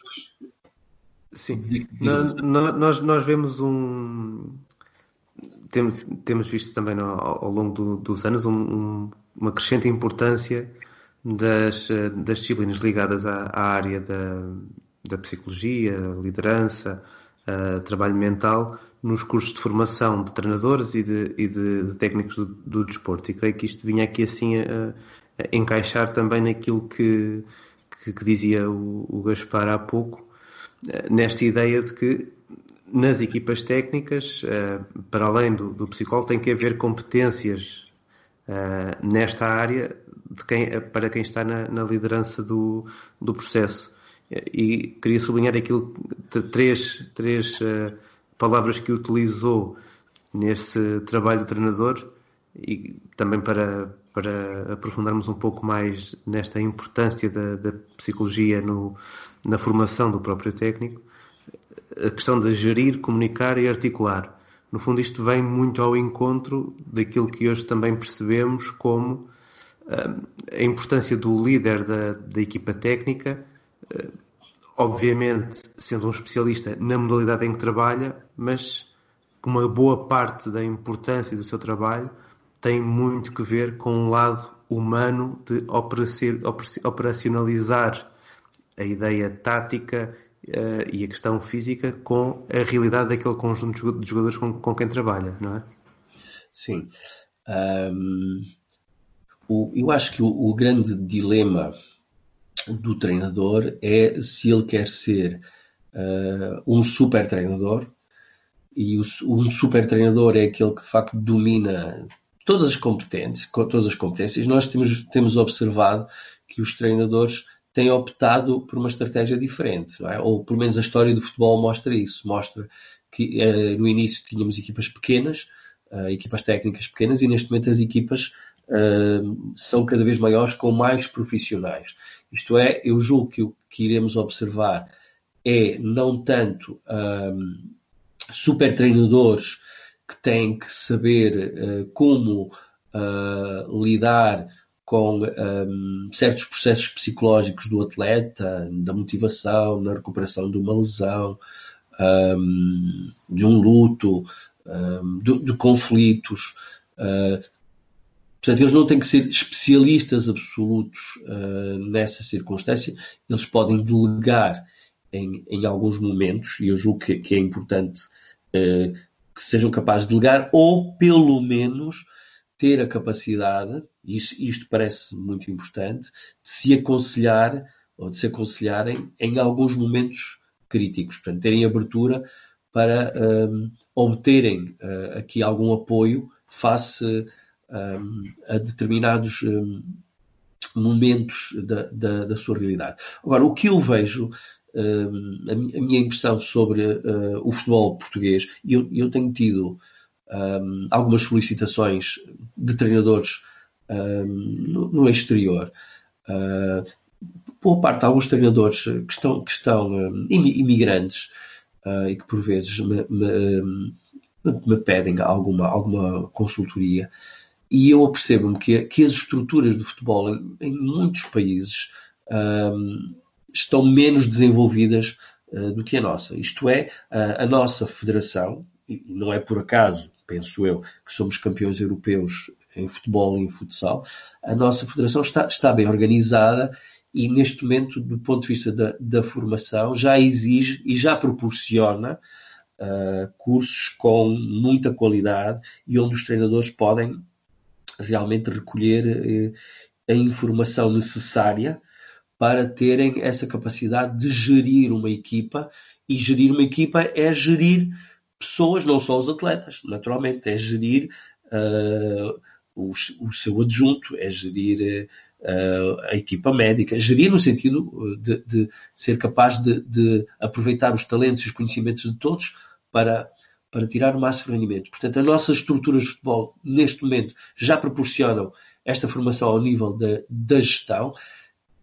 sim, nós, nós vemos um. Temos, temos visto também no, ao longo do, dos anos um, um, uma crescente importância das, das disciplinas ligadas à, à área da, da psicologia, liderança, uh, trabalho mental, nos cursos de formação de treinadores e de, e de, de técnicos do, do, desporto. E creio que isto vinha aqui assim a, a encaixar também naquilo que, que, que dizia o, o, Gaspar há pouco, uh, nesta ideia de que nas equipas técnicas, uh, para além do, do psicólogo, tem que haver competências nesta área de quem, para quem está na, na liderança do, do processo. E queria sublinhar aquilo, três, três palavras que utilizou nesse trabalho do treinador e também para, para aprofundarmos um pouco mais nesta importância da, da psicologia no, na formação do próprio técnico, a questão de gerir, comunicar e articular. No fundo, isto vem muito ao encontro daquilo que hoje também percebemos como a importância do líder da, da equipa técnica, eh, obviamente sendo um especialista na modalidade em que trabalha, mas uma boa parte da importância do seu trabalho tem muito que ver com um lado humano de operacionalizar a ideia tática uh, e a questão física com a realidade daquele conjunto de jogadores com, com quem trabalha, não é? Sim. Um o, eu acho que o, o, grande dilema do treinador é se ele quer ser uh, um super treinador e o, um super treinador é aquele que de facto domina todas as competências, todas as competências. Nós temos, temos observado que os treinadores têm optado por uma estratégia diferente, é? ou pelo menos a história do futebol mostra isso, mostra que uh, no início tínhamos equipas pequenas, uh, equipas técnicas pequenas, e neste momento as equipas uh, são cada vez maiores com mais profissionais. Isto é, eu julgo que o que iremos observar é não tanto um, super treinadores que têm que saber uh, como uh, lidar com um, certos processos psicológicos do atleta, da motivação, na recuperação de uma lesão, um, de um luto, um, de, de, conflitos. Uh, Portanto, eles não têm que ser especialistas absolutos uh, nessa circunstância, eles podem delegar em, em alguns momentos, e eu julgo que, que é importante uh, que sejam capazes de delegar, ou pelo menos ter a capacidade, isto, isto parece muito importante, de se aconselhar ou de se aconselharem em alguns momentos críticos, portanto, terem abertura para um, obterem uh, aqui algum apoio face a determinados um, momentos da, da, da, sua realidade. Agora, o que eu vejo, um, a, minha impressão sobre uh, o futebol português, e eu, eu, tenho tido algumas solicitações de treinadores no, no, exterior. Uh, boa parte, alguns treinadores que estão, que estão imigrantes uh, e que por vezes me, me, me pedem alguma, alguma consultoria e eu apercebo-me que, que as estruturas do futebol em, em muitos países um, estão menos desenvolvidas uh, do que a nossa. Isto é, a, a nossa federação, e não é por acaso, penso eu, que somos campeões europeus em futebol e em futsal. A nossa federação está, está bem organizada e neste momento, do ponto de vista da, da formação, já exige e já proporciona uh, cursos com muita qualidade e onde os treinadores podem realmente recolher uh, a informação necessária para terem essa capacidade de gerir uma equipa. E gerir uma equipa é gerir pessoas, não só os atletas, naturalmente, é gerir uh, o, o, seu adjunto, é gerir uh, a equipa médica, gerir no sentido de, de ser capaz de, de, aproveitar os talentos e os conhecimentos de todos para, para tirar o máximo rendimento. Portanto, as nossas estruturas de futebol, neste momento, já proporcionam esta formação ao nível da, da gestão.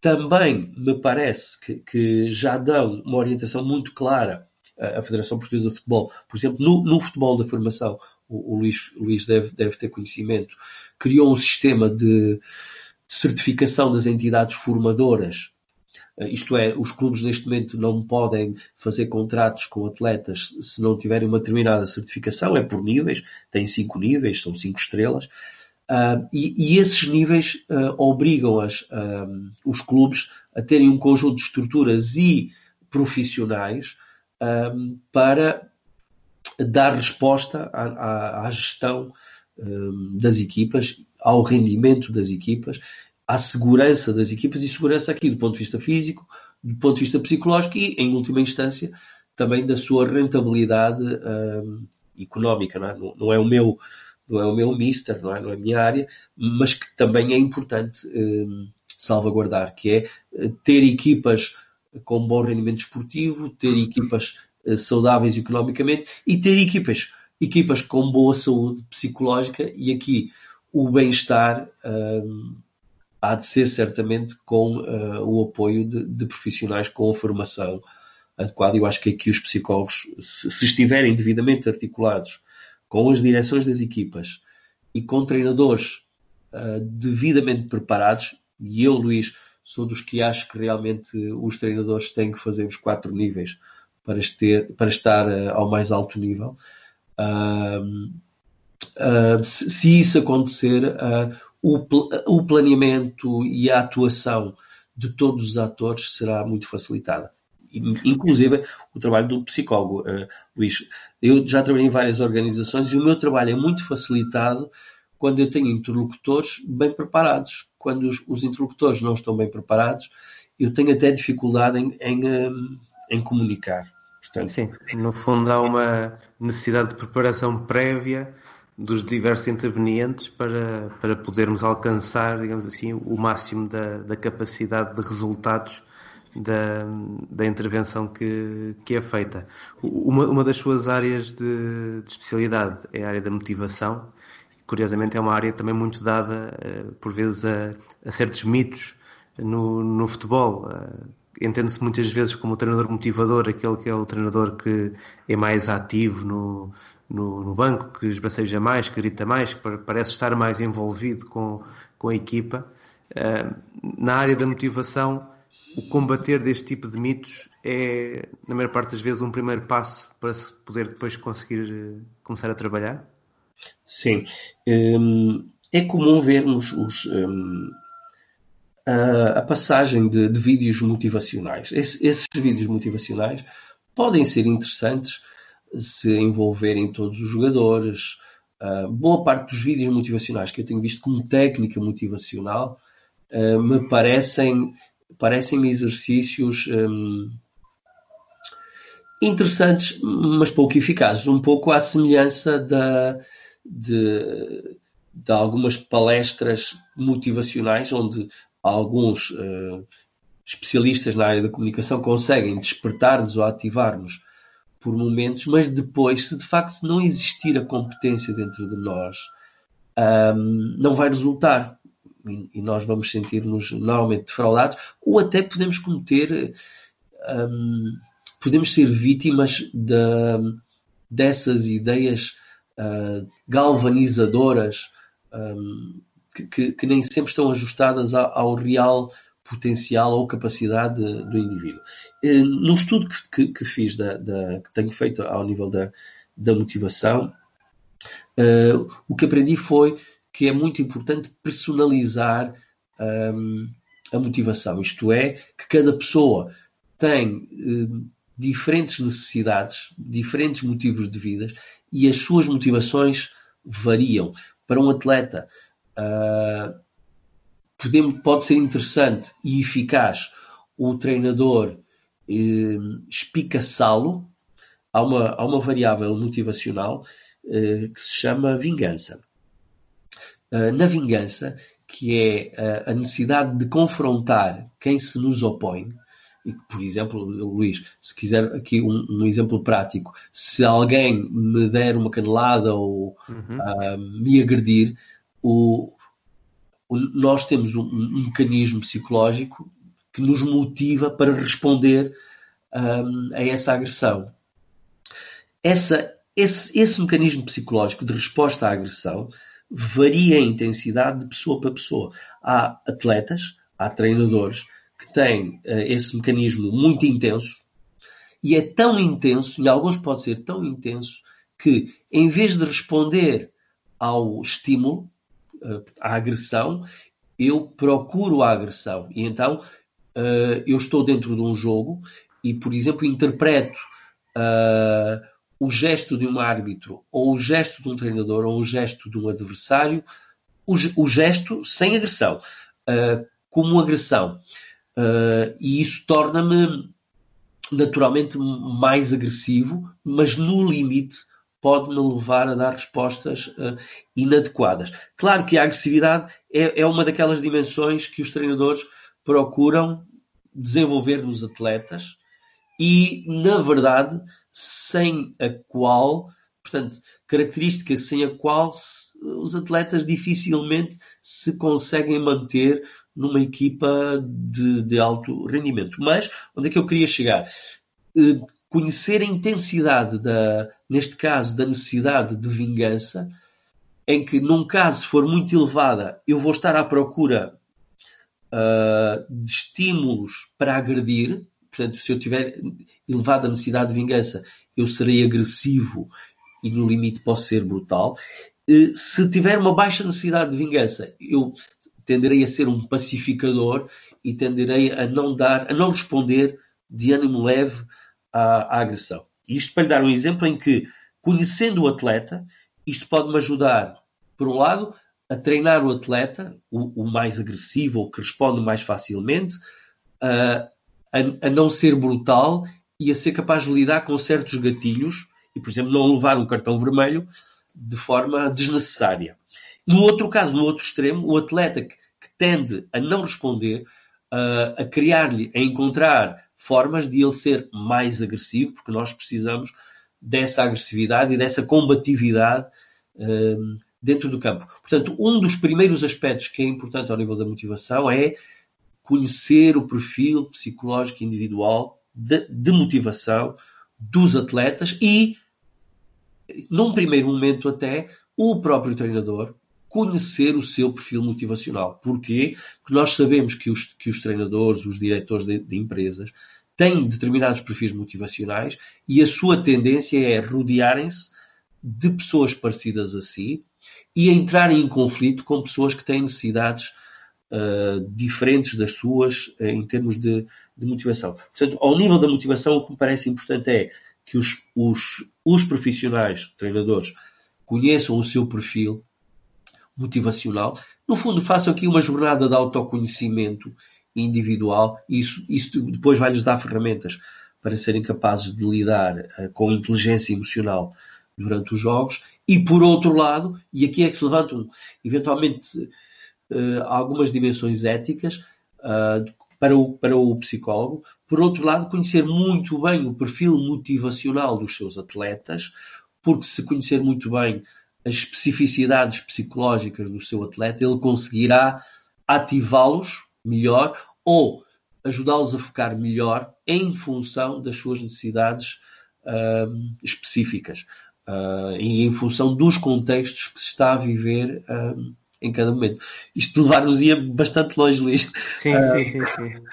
Também me parece que, que já dão uma orientação muito clara a Federação Portuguesa de Futebol, por exemplo, no, no futebol da formação, o, o Luís, Luís deve, deve ter conhecimento, criou um sistema de certificação das entidades formadoras. Eh, isto é, os clubes neste momento não podem fazer contratos com atletas se não tiverem uma determinada certificação, é por níveis, tem cinco níveis, são cinco estrelas. Uh, e, e, esses níveis uh, obrigam as, uh, os clubes a terem um conjunto de estruturas e profissionais para dar resposta à, à, à gestão das equipas, ao rendimento das equipas, à segurança das equipas e segurança aqui do ponto de vista físico, do ponto de vista psicológico e, em última instância, também da sua rentabilidade um, económica. Não é? Não, não é? o meu não é o meu mister, não é, não é a minha área, mas que também é importante salvaguardar, que é eh, ter equipas com bom rendimento esportivo, ter equipas uh, saudáveis economicamente e ter equipas, equipas com boa saúde psicológica e aqui o bem-estar uh, há de ser certamente com uh, o apoio de, de, profissionais com formação adequada. Eu acho que aqui os psicólogos, se, se estiverem devidamente articulados com as direções das equipas e com treinadores devidamente preparados, e eu, Luís, sou dos que acho que realmente os treinadores têm que fazer os quatro níveis para, este, para estar uh, ao mais alto nível. Uh, uh, se, se, isso acontecer, ah, o, o planeamento e a atuação de todos os atores será muito facilitada inclusive o trabalho do psicólogo, uh, Luís. Eu já trabalhei em várias organizações e o meu trabalho é muito facilitado quando eu tenho interlocutores bem preparados. Quando os, os interlocutores não estão bem preparados, eu tenho até dificuldade em, em, hum, em comunicar. Portanto, Sim, no fundo há uma necessidade de preparação prévia dos diversos intervenientes para, para podermos alcançar, digamos assim, o máximo da, da capacidade de resultados da, da intervenção que, que é feita. Uma, uma das suas áreas de, de especialidade é a área da motivação curiosamente é uma área também muito dada, uh, por vezes, a, a, certos mitos no, no futebol. Entende-se muitas vezes como o treinador motivador, aquele que é o treinador que é mais ativo no, no, no banco, que esbaceja mais, que grita mais, que parece estar mais envolvido com, com a equipa. Uh, na área da motivação, o combater deste tipo de mitos é, na maior parte das vezes, um primeiro passo para se poder depois conseguir começar a trabalhar? Sim. Um, é comum vermos os, a, a, passagem de, de vídeos motivacionais. Esse, esses vídeos motivacionais podem ser interessantes se envolverem todos os jogadores. Uh, boa parte dos vídeos motivacionais que eu tenho visto como técnica motivacional uh, me parecem parecem exercícios um, interessantes, mas pouco eficazes, um pouco à semelhança da, de, de algumas palestras motivacionais onde alguns uh, especialistas na área da comunicação conseguem despertar-nos ou ativar-nos por momentos, mas depois, se de facto não existir a competência dentro de nós, um, não vai resultar. E, e nós vamos sentir-nos normalmente defraudados, ou até podemos cometer, um, podemos ser vítimas de, dessas ideias uh, galvanizadoras um, que, que, nem sempre estão ajustadas ao, ao real potencial ou capacidade do indivíduo. Uh, no estudo que, que, que fiz, da, da, que tenho feito ao nível da, da motivação, uh, o que aprendi foi que é muito importante personalizar um, a motivação. Isto é, que cada pessoa tem um, diferentes necessidades, diferentes motivos de vida e as suas motivações variam. Para um atleta, uh, pode ser interessante e eficaz o treinador uh, espicaçá-lo. Há uma, há uma variável motivacional uh, que se chama vingança. Uh, na vingança, que é a necessidade de confrontar quem se nos opõe, e por exemplo, Luís, se quiser aqui um, um, exemplo prático, se alguém me der uma canelada ou uhum. uh, me agredir, o, o, nós temos um, um, mecanismo psicológico que nos motiva para responder um, a essa agressão. Essa, esse, esse mecanismo psicológico de resposta à agressão varia em intensidade de pessoa para pessoa. Há atletas, há treinadores que tem uh, esse mecanismo muito intenso e é tão intenso, e alguns pode ser tão intenso, que em vez de responder ao estímulo, uh, à agressão, eu procuro a agressão. E então uh, eu estou dentro de um jogo e, por exemplo, interpreto o gesto de um árbitro, ou o gesto de um treinador, ou o gesto de um adversário, o, o gesto sem agressão, como agressão. Uh, e isso torna-me naturalmente mais agressivo, mas no limite pode-me levar a dar respostas uh, inadequadas. Claro que a agressividade é, é, uma daquelas dimensões que os treinadores procuram desenvolver nos atletas e, na verdade, sem a qual, portanto, característica sem a qual se, os atletas dificilmente se conseguem manter numa equipa de, de alto rendimento. Mas onde é que eu queria chegar? Uh, conhecer a intensidade da, neste caso, da necessidade de vingança, em que num caso for muito elevada, eu vou estar à procura uh, de estímulos para agredir. Portanto, se eu tiver elevada necessidade de vingança, eu serei agressivo e no limite posso ser brutal. Uh, se tiver uma baixa necessidade de vingança, eu tenderei a ser um pacificador e tenderei a não dar, a não responder de ânimo leve à, à agressão. Isto para lhe dar um exemplo em que, conhecendo o atleta, isto pode-me ajudar, por um lado, a treinar o atleta, o, o mais agressivo, ou que responde mais facilmente, a, a, a, não ser brutal e a ser capaz de lidar com certos gatilhos e, por exemplo, não levar um cartão vermelho de forma desnecessária. No outro caso, no outro extremo, o atleta que, que tende a não responder, uh, a criar-lhe, a encontrar formas de ele ser mais agressivo, porque nós precisamos dessa agressividade e dessa combatividade uh, dentro do campo. Portanto, um dos primeiros aspectos que é importante ao nível da motivação é conhecer o perfil psicológico individual de, de motivação dos atletas e, num primeiro momento até, o próprio treinador conhecer o seu perfil motivacional. Porquê? Porque nós sabemos que os, que os treinadores, os diretores de, de empresas, têm determinados perfis motivacionais e a sua tendência é rodearem-se de pessoas parecidas a si e entrarem em conflito com pessoas que têm necessidades uh, diferentes das suas uh, em termos de, de, motivação. Portanto, ao nível da motivação, o que me parece importante é que os, os, os profissionais, treinadores, conheçam o seu perfil, motivacional. No fundo, faço aqui uma jornada de autoconhecimento individual e isso, isso depois vai-lhes dar ferramentas para serem capazes de lidar uh, com inteligência emocional durante os jogos. E por outro lado, e aqui é que se levantam eventualmente uh, algumas dimensões éticas uh, para, o, para o psicólogo. Por outro lado, conhecer muito bem o perfil motivacional dos seus atletas, porque se conhecer muito bem as especificidades psicológicas do seu atleta, ele conseguirá ativá-los melhor ou ajudá-los a focar melhor em função das suas necessidades uh, específicas uh, e em função dos contextos que se está a viver uh, em cada momento. Isto levar-nos-ia bastante longe, Luís. Sim, sim, sim, sim.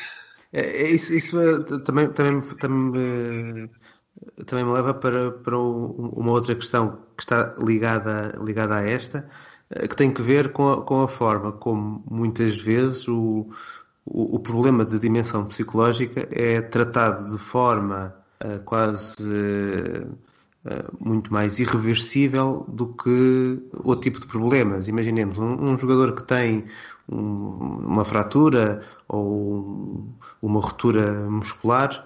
É, é isso, isso é, também, também, também também me leva para, para uma outra questão que está ligada, ligada a esta, que tem que ver com a, com a forma como muitas vezes o, o, o, problema de dimensão psicológica é tratado de forma uh, quase uh, muito mais irreversível do que outro tipo de problemas. Imaginemos um, um jogador que tem um, uma fratura ou uma ruptura muscular,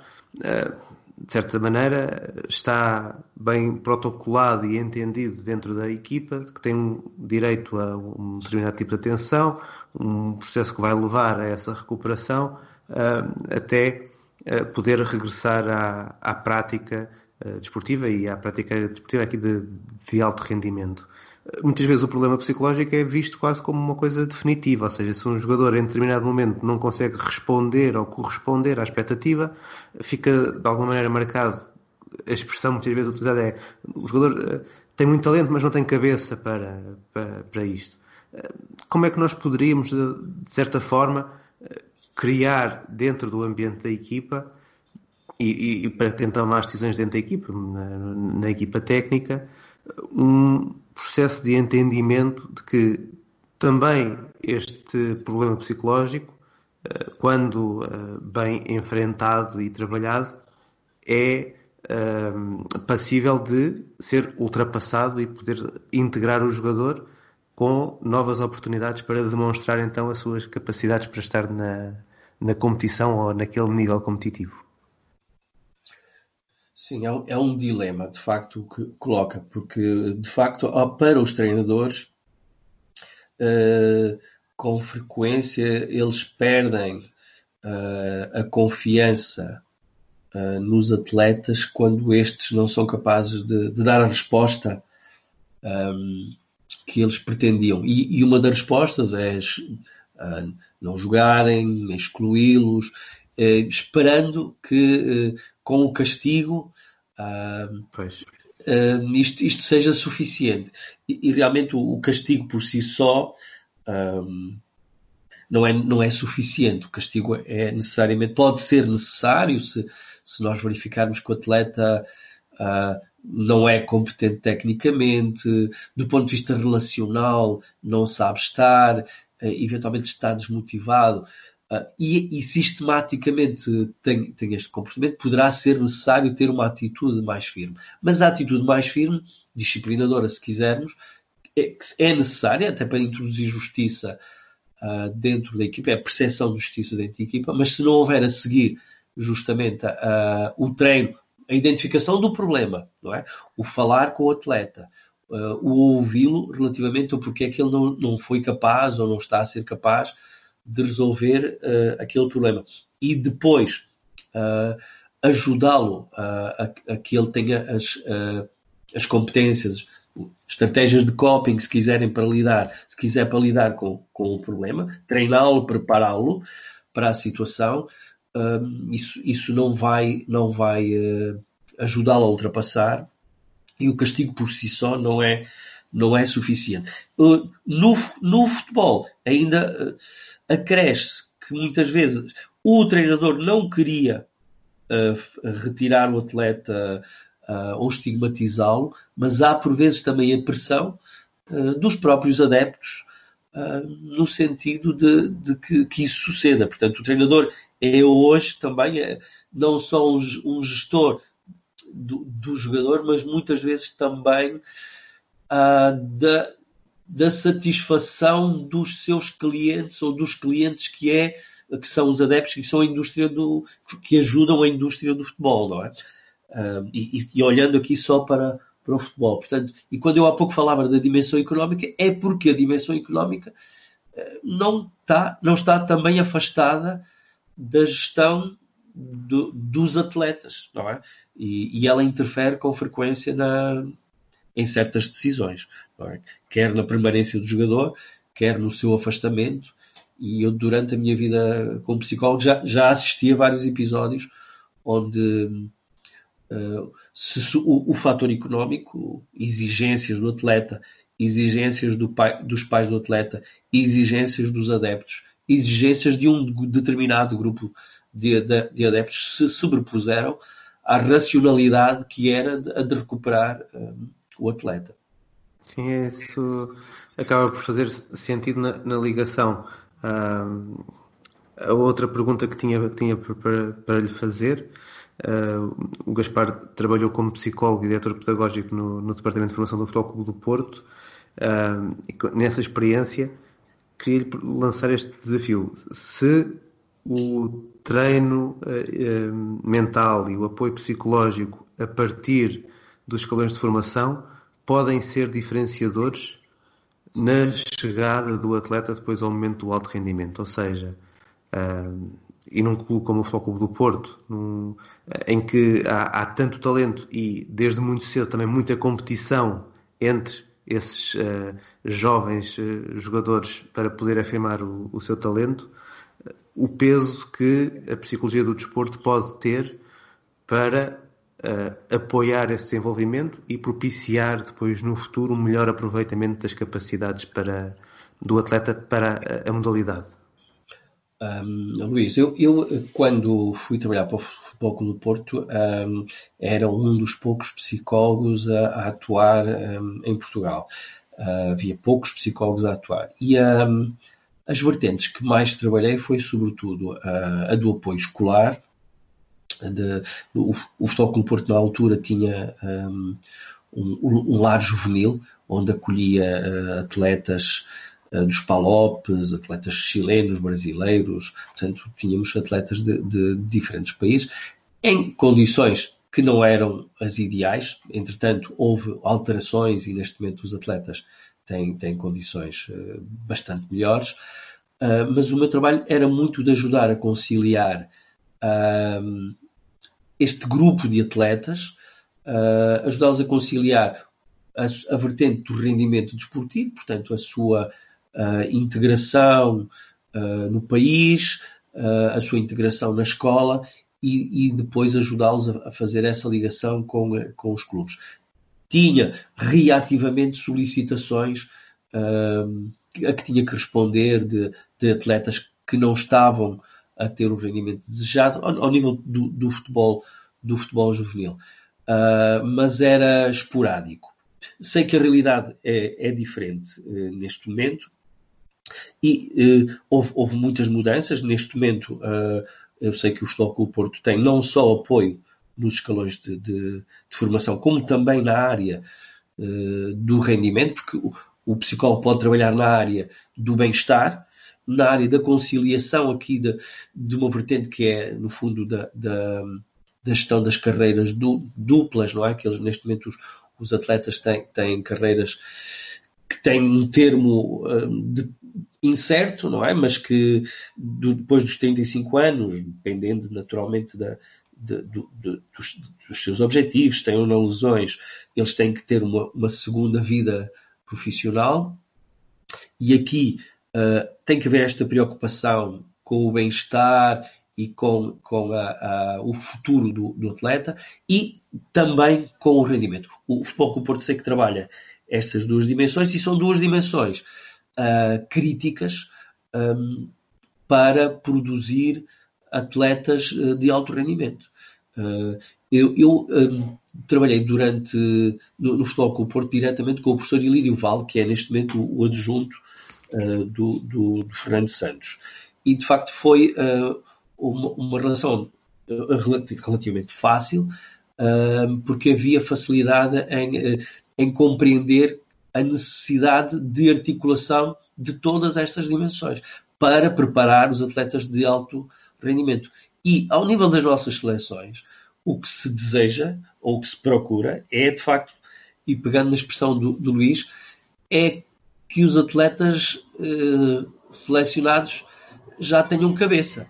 de certa maneira, está bem protocolado e entendido dentro da equipa que tem um direito a um determinado tipo de atenção, um processo que vai levar a essa recuperação até poder regressar à, à prática uh, desportiva e à prática desportiva aqui de, de alto rendimento. Muitas vezes o problema psicológico é visto quase como uma coisa definitiva, ou seja, se um jogador em determinado momento não consegue responder ou corresponder à expectativa, fica de alguma maneira marcado. A expressão muitas vezes utilizada é o jogador uh, tem muito talento, mas não tem cabeça para, para, para isto. Uh, como é que nós poderíamos, de, certa forma, criar dentro do ambiente da equipa e, e, para toma as decisões dentro da equipa, na, na, equipa técnica, um processo de entendimento de que também este problema psicológico, eh, quando eh, bem enfrentado e trabalhado, é eh, passível de ser ultrapassado e poder integrar o jogador com novas oportunidades para demonstrar então as suas capacidades para estar na, na competição ou naquele nível competitivo. Sim, é um, é um dilema, de facto, que coloca, porque, de facto, para os treinadores, uh, com frequência, eles perdem uh, a confiança uh, nos atletas quando estes não são capazes de, de dar a resposta um, ehm, que eles pretendiam. E, e, uma das respostas é não jogarem, excluí-los, esperando que com o castigo Uh, isto, isto, seja suficiente. E, e realmente o, o, castigo por si só um, não, é, não é suficiente. O castigo é necessariamente, pode ser necessário se, se nós verificarmos que o atleta uh, não é competente tecnicamente, do ponto de vista relacional, não sabe estar, eventualmente está desmotivado. Uh, e, e, sistematicamente tem, tem, este comportamento, poderá ser necessário ter uma atitude mais firme. Mas a atitude mais firme, disciplinadora, se quisermos, é, é necessária até para introduzir justiça uh, dentro da equipa, é a percepção de justiça dentro da equipa, mas se não houver a seguir justamente o treino, a identificação do problema, não é? o falar com o atleta, o ouvi-lo relativamente ao porquê é que ele não, não foi capaz ou não está a ser capaz de resolver uh, aquele problema. E depois uh, ajudá-lo uh, a, a, que ele tenha as, as competências, estratégias de coping, se quiserem para lidar, se quiser para lidar com, com o problema, treiná-lo, prepará-lo para a situação, isso, isso não vai, não vai ajudá-lo a ultrapassar e o castigo por si só não é não é suficiente. Uh, no, no futebol, ainda uh, acresce que muitas vezes o treinador não queria uh, retirar o atleta ou estigmatizá-lo, mas há por vezes também a pressão dos próprios adeptos no sentido de, de que, que, isso suceda. Portanto, o treinador é hoje também é, não só um, um gestor do, do, jogador, mas muitas vezes também uh, da, da satisfação dos seus clientes ou dos clientes que é que são os adeptos que são a indústria do que ajudam a indústria do futebol, não é? Uh, e, e, olhando aqui só para, para o futebol, portanto, e quando eu há pouco falava da dimensão económica, é porque a dimensão económica uh, não está, não está também afastada da gestão do, dos atletas, não é? E, e, ela interfere com frequência na, em certas decisões, é? quer na permanência do jogador, quer no seu afastamento. E eu, durante a minha vida como psicólogo, já, já assisti a vários episódios onde uh, se, o, o fator económico, exigências do atleta, exigências do pai, dos pais do atleta, exigências dos adeptos, exigências de um determinado grupo de, de, de adeptos se sobrepuseram à racionalidade que era a de, recuperar um, o atleta. Sim, isso acaba por fazer sentido na, na ligação. Uh, a outra pergunta que tinha, tinha para, para lhe fazer, uh, o Gaspar trabalhou como psicólogo e diretor pedagógico no, no Departamento de Formação do Futebol Clube do Porto. Uh, e nessa experiência, queria-lhe lançar este desafio. Se o treino uh, mental e o apoio psicológico a partir dos escalões de formação podem ser diferenciadores na chegada do atleta depois ao momento do alto rendimento. Ou seja, uh, e num clube como o Futebol Clube do Porto, em que há, tanto talento e desde muito cedo também muita competição entre esses jovens jogadores para poder afirmar o seu talento, o peso que a psicologia do desporto pode ter para uh, apoiar esse desenvolvimento e propiciar depois no futuro um melhor aproveitamento das capacidades para, do atleta para a, a modalidade. Um, Luís, eu, eu, quando fui trabalhar para o Futebol Clube do Porto um, era um dos poucos psicólogos a, a atuar um, em Portugal. Uh, havia poucos psicólogos a atuar. E as vertentes que mais trabalhei foi sobretudo a, a do apoio escolar, de, o, o Clube Porto na altura tinha um, um, um lar juvenil onde acolhia uh, atletas uh, dos Palopes, atletas chilenos, brasileiros, portanto tínhamos atletas de, de diferentes países em condições que não eram as ideais, entretanto houve alterações e neste momento os atletas têm, têm condições uh, bastante melhores, mas o meu trabalho era muito de ajudar a conciliar uh, este grupo de atletas, uh, ajudá-los a conciliar a, a, vertente do rendimento desportivo, portanto, a sua integração no país, a sua integração na escola e, e depois ajudá-los a, a, fazer essa ligação com, com os clubes. Tinha reativamente solicitações a que tinha que responder de, de atletas que não estavam a ter o rendimento desejado ao, ao nível do, do, futebol do futebol juvenil, uh, mas era esporádico. Sei que a realidade é, é diferente uh, neste momento e uh, houve, houve, muitas mudanças. Neste momento, eu sei que o Futebol Clube Porto tem não só apoio nos escalões de, de, de formação, como também na área do rendimento, porque o, o psicólogo pode trabalhar na área do bem-estar, na área da conciliação aqui de, de uma vertente que é, no fundo, da, da, da gestão das carreiras du, duplas, não é? Que eles, neste momento os, os atletas têm, têm carreiras que têm um termo uh, de, incerto, não é? Mas que do, depois dos 35 anos, dependendo naturalmente da, de, de, de, dos, dos, seus objetivos, têm ou não lesões, eles têm que ter uma, uma segunda vida profissional e aqui uh, tem que haver esta preocupação com o bem-estar e com, com a, a, o futuro do, do, atleta e também com o rendimento. O Futebol Clube Porto que trabalha estas duas dimensões e são duas dimensões uh, críticas um, para produzir atletas de alto rendimento. Uh, eu, eu um, trabalhei durante no, no Futebol Clube Porto diretamente com o professor Ilírio Val, que é neste momento o, o adjunto do, do, do, Fernando Santos. E de facto foi uma, uma relação eh, relativamente fácil, uh, porque havia facilidade em, uh, em compreender a necessidade de articulação de todas estas dimensões para preparar os atletas de alto rendimento. E ao nível das nossas seleções, o que se deseja ou o que se procura é, de facto, e pegando na expressão do, do Luís, é que os atletas uh, selecionados já tenham cabeça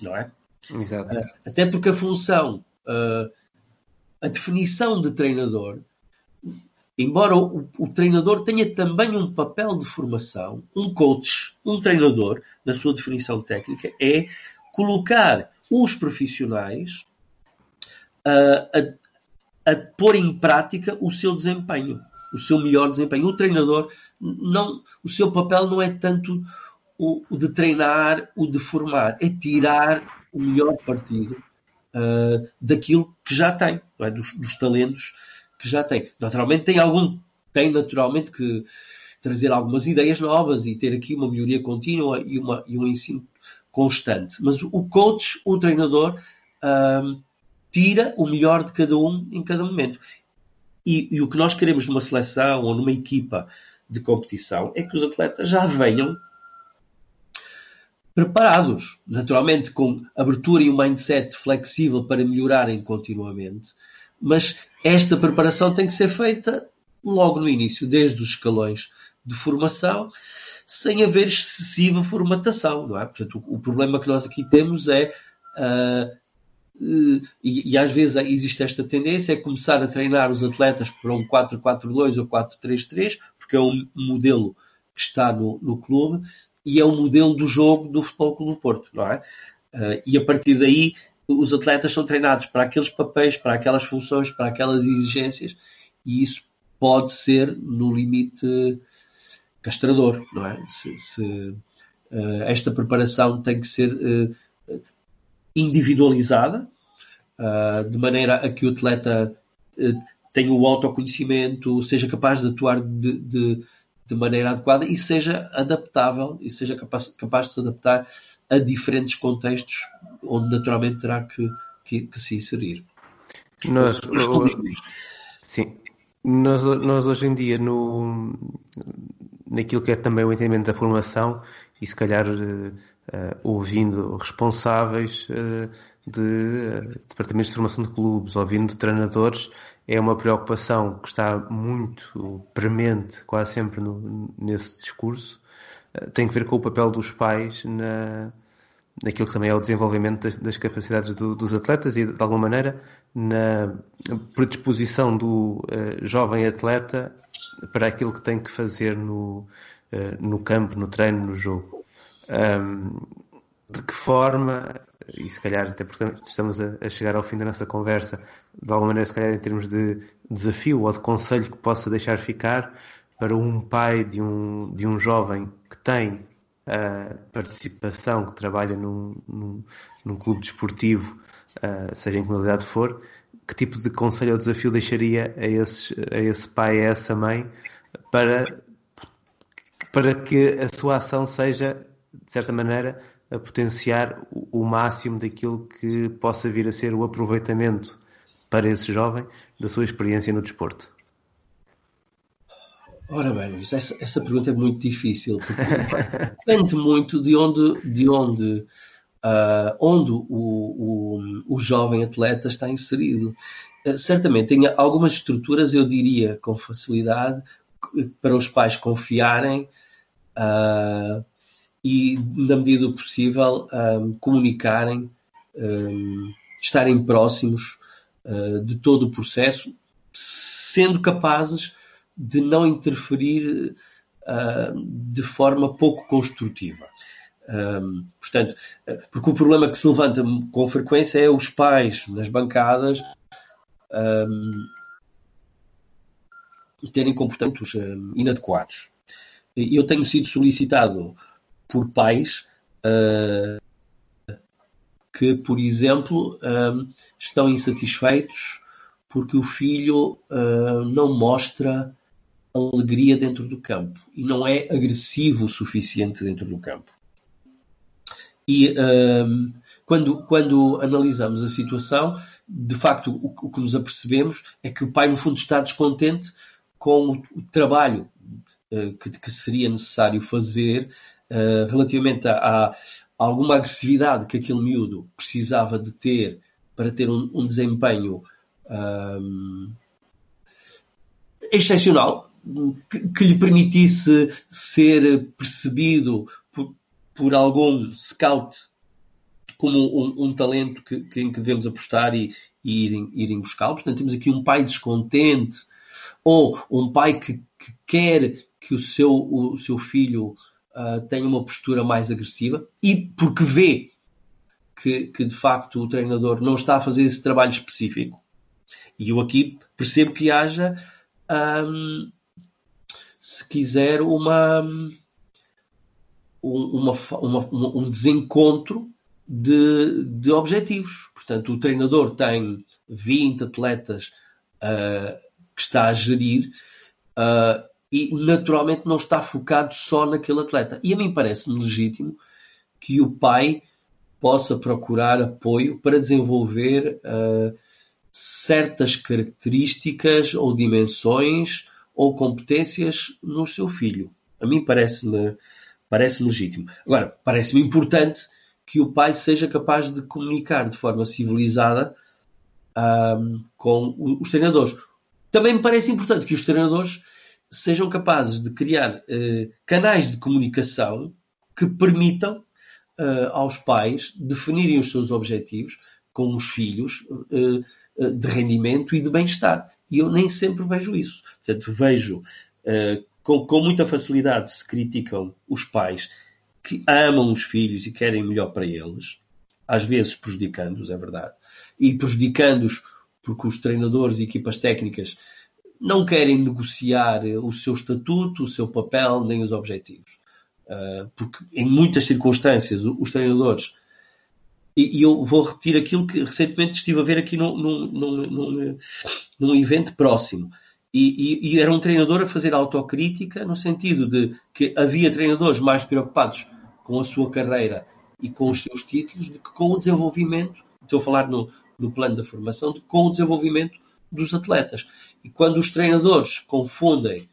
não é? Exato. Uh, até porque a função, uh, a definição de treinador, embora o, o, treinador tenha também um papel de formação, um coach, um treinador, na sua definição técnica, é colocar os profissionais uh, a, a pôr em prática o seu desempenho, o seu melhor desempenho. O treinador, não, o seu papel não é tanto o, o de treinar, o de formar, é tirar o melhor partido uh, daquilo que já tem, é? dos, dos, talentos que já tem. Naturalmente tem algum tem naturalmente que trazer algumas ideias novas e ter aqui uma melhoria contínua e, uma, e um ensino constante. Mas o coach, o treinador, tira o melhor de cada um em cada momento. E, e, o que nós queremos numa seleção ou numa equipa de competição é que os atletas já venham preparados, naturalmente com abertura e um mindset flexível para melhorarem continuamente, mas esta preparação tem que ser feita logo no início, desde os escalões de formação, sem haver excessiva formatação, não é? Portanto, o, o problema que nós aqui temos é uh, e, e, às vezes existe esta tendência é começar a treinar os atletas para um 4-4-2 ou 4-3-3, porque é um modelo que está no, no clube e é o modelo do jogo do Futebol Clube do Porto, não é? Uh, e a partir daí os atletas são treinados para aqueles papéis, para aquelas funções, para aquelas exigências e isso pode ser no limite castrador, não é? Se, se uh, esta preparação tem que ser uh, individualizada, uh, de maneira a que o atleta tenha o autoconhecimento, seja capaz de atuar de, de, de, maneira adequada e seja adaptável e seja capaz, capaz de se adaptar a diferentes contextos onde naturalmente terá que, que, que se inserir. Nós, sim, nós, nós hoje em dia no, naquilo que é também o entendimento da formação e se calhar uh, uh, ouvindo responsáveis uh, de departamentos de formação de clubes, ouvindo treinadores, é uma preocupação que está muito premente quase sempre no, nesse discurso. tem que ver com o papel dos pais na, naquilo que também é o desenvolvimento das, das capacidades do, dos atletas e, de alguma maneira, na predisposição do jovem atleta para aquilo que tem que fazer no, eh, no campo, no treino, no jogo. Um, de que forma, e se calhar até porque estamos a, chegar ao fim da nossa conversa, de alguma maneira, se calhar em termos de desafio ou de conselho que possa deixar ficar para um pai de um, de um jovem que tem a participação, que trabalha num, num, num clube desportivo, uh, seja em que modalidade for, que tipo de conselho ou desafio deixaria a, esses, a esse pai, a essa mãe, para, para que a sua ação seja, de certa maneira, a potenciar o, o máximo daquilo que possa vir a ser o aproveitamento para esse jovem da sua experiência no desporto? Ora bem, essa, essa pergunta é muito difícil, porque depende muito de onde, de onde uh, onde o, o, o, jovem atleta está inserido. Uh, certamente tem algumas estruturas, eu diria, com facilidade, para os pais confiarem uh, e, na medida do possível, um, comunicarem, um, estarem próximos de todo o processo, sendo capazes de não interferir de forma pouco construtiva. Um, portanto, porque o problema que se levanta com frequência é os pais nas bancadas um, terem comportamentos um, inadequados. Eu tenho sido solicitado por pais uh, que, por exemplo, estão insatisfeitos porque o filho uh, não mostra alegria dentro do campo e não é agressivo o suficiente dentro do campo. E um, quando, quando analisamos a situação, de facto, o, o, que nos apercebemos é que o pai, no fundo, está descontente com o, trabalho uh, que, que, seria necessário fazer uh, relativamente a, a, alguma agressividade que aquele miúdo precisava de ter para ter um, um desempenho um, excepcional, que, lhe permitisse ser percebido por algum scout como um, um talento que, que, em que devemos apostar e, e irem, irem buscá-lo. Portanto, temos aqui um pai descontente ou um pai que, que quer que o seu, o seu filho uh, tenha uma postura mais agressiva e porque vê que, que de facto o treinador não está a fazer esse trabalho específico. E eu aqui percebo que haja, um, se quiser, uma uma, uma, um desencontro de, de objetivos. Portanto, o treinador tem 20 atletas uh, que está a gerir uh, e naturalmente não está focado só naquele atleta. E a mim parece-me legítimo que o pai possa procurar apoio para desenvolver uh, certas características ou dimensões ou competências no seu filho. A mim parece-me parece legítimo. Agora, parece-me importante que o pai seja capaz de comunicar de forma civilizada um, com os treinadores. Também me parece importante que os treinadores sejam capazes de criar uh, canais de comunicação que permitam uh, aos pais definirem os seus objetivos com os filhos uh, de rendimento e de bem-estar. E eu nem sempre vejo isso. Portanto, vejo com, com muita facilidade se criticam os pais que amam os filhos e querem melhor para eles, às vezes prejudicando-os, é verdade, e prejudicando-os porque os treinadores e equipas técnicas não querem negociar o seu estatuto, o seu papel, nem os objetivos. Uh, porque em muitas circunstâncias os treinadores e, eu vou repetir aquilo que recentemente estive a ver aqui num, num, num, num evento próximo. E, e, e, era um treinador a fazer autocrítica no sentido de que havia treinadores mais preocupados com a sua carreira e com os seus títulos do que com o desenvolvimento, estou a falar no, no plano da formação, de, com o desenvolvimento dos atletas. E quando os treinadores confundem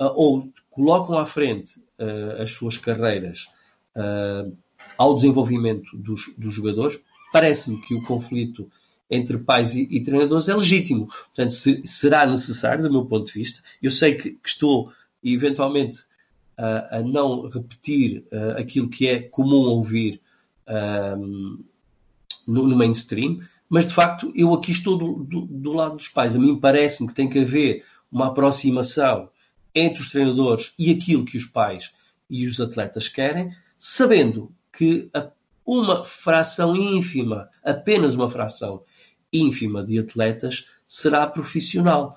uh, ou colocam à frente uh, as suas carreiras uh, ao desenvolvimento dos, dos jogadores, parece-me que o conflito entre pais e, e, treinadores é legítimo. Portanto, se, será necessário, do meu ponto de vista, eu sei que, que estou eventualmente uh, a não repetir uh, aquilo que é comum ouvir uh, no, no, mainstream, mas de facto eu aqui estou do, do, do lado dos pais. A mim parece-me que tem que haver uma aproximação entre os treinadores e aquilo que os pais e os atletas querem, sabendo que uma fração ínfima, apenas uma fração ínfima de atletas será profissional.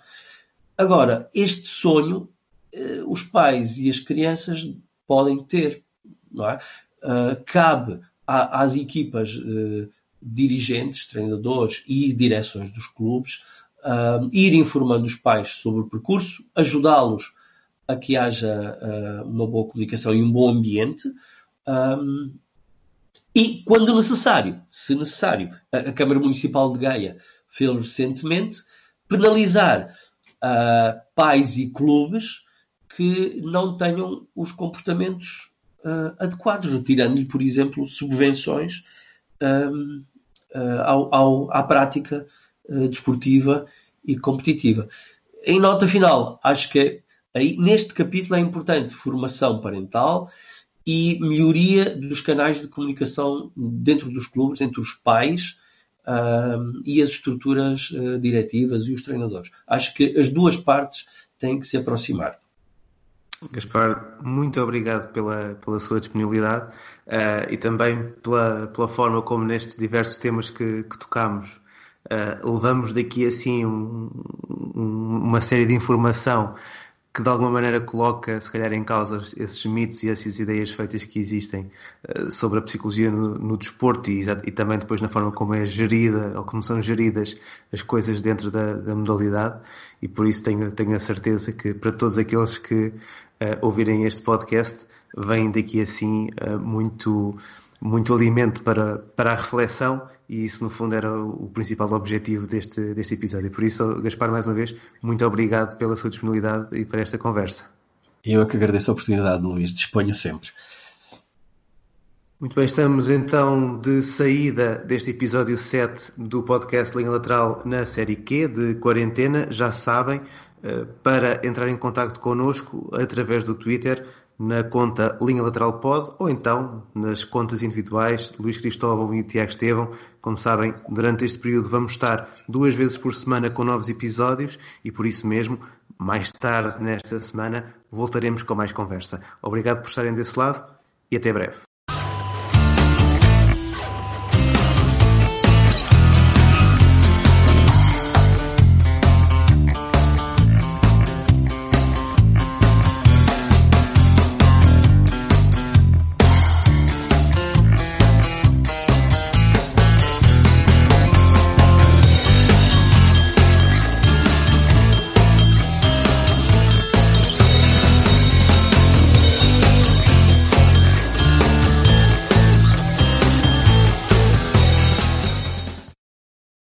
Agora, este sonho eh, os pais e as crianças podem ter, não é? Uh, cabe às equipas uh, dirigentes, treinadores e direções dos clubes ir informando os pais sobre o percurso, ajudá-los a que haja uma boa comunicação e um bom ambiente. E, quando necessário, se necessário, a, Câmara Municipal de Gaia fez recentemente, penalizar uh, pais e clubes que não tenham os comportamentos uh, adequados, retirando-lhe, por exemplo, subvenções um, uh, ao, ao, à prática desportiva e competitiva. Em nota final, acho que aí, neste capítulo é importante formação parental e melhoria dos canais de comunicação dentro dos clubes, entre os pais uh, e as estruturas uh, diretivas e os treinadores. Acho que as duas partes têm que se aproximar. Gaspar, muito obrigado pela, pela sua disponibilidade uh, e também pela, pela forma como nestes diversos temas que, que tocamos levamos daqui assim um, um, uma série de informação que de alguma maneira coloca, se calhar, em causa esses mitos e essas ideias feitas que existem uh, sobre a psicologia no, no desporto e, e, também depois na forma como é gerida ou como são geridas as coisas dentro da, da modalidade. E por isso tenho, tenho a certeza que para todos aqueles que uh, ouvirem este podcast vem daqui assim uh, muito muito alimento para, para a reflexão e isso no fundo era o, principal objetivo deste, deste episódio. Por isso, Gaspar, mais uma vez, muito obrigado pela sua disponibilidade e por esta conversa. Eu é que agradeço a oportunidade, Luís. Disponha sempre. Muito bem, estamos então de saída deste episódio 7 do podcast Linha Lateral na série Q de quarentena. Já sabem, eh, para entrar em contato connosco através do Twitter, na conta Linha Lateral Pod ou então nas contas individuais de Luís Cristóvão e Tiago Estevão. Como sabem, durante este período vamos estar duas vezes por semana com novos episódios e por isso mesmo, mais tarde nesta semana, voltaremos com mais conversa. Obrigado por estarem desse lado e até breve.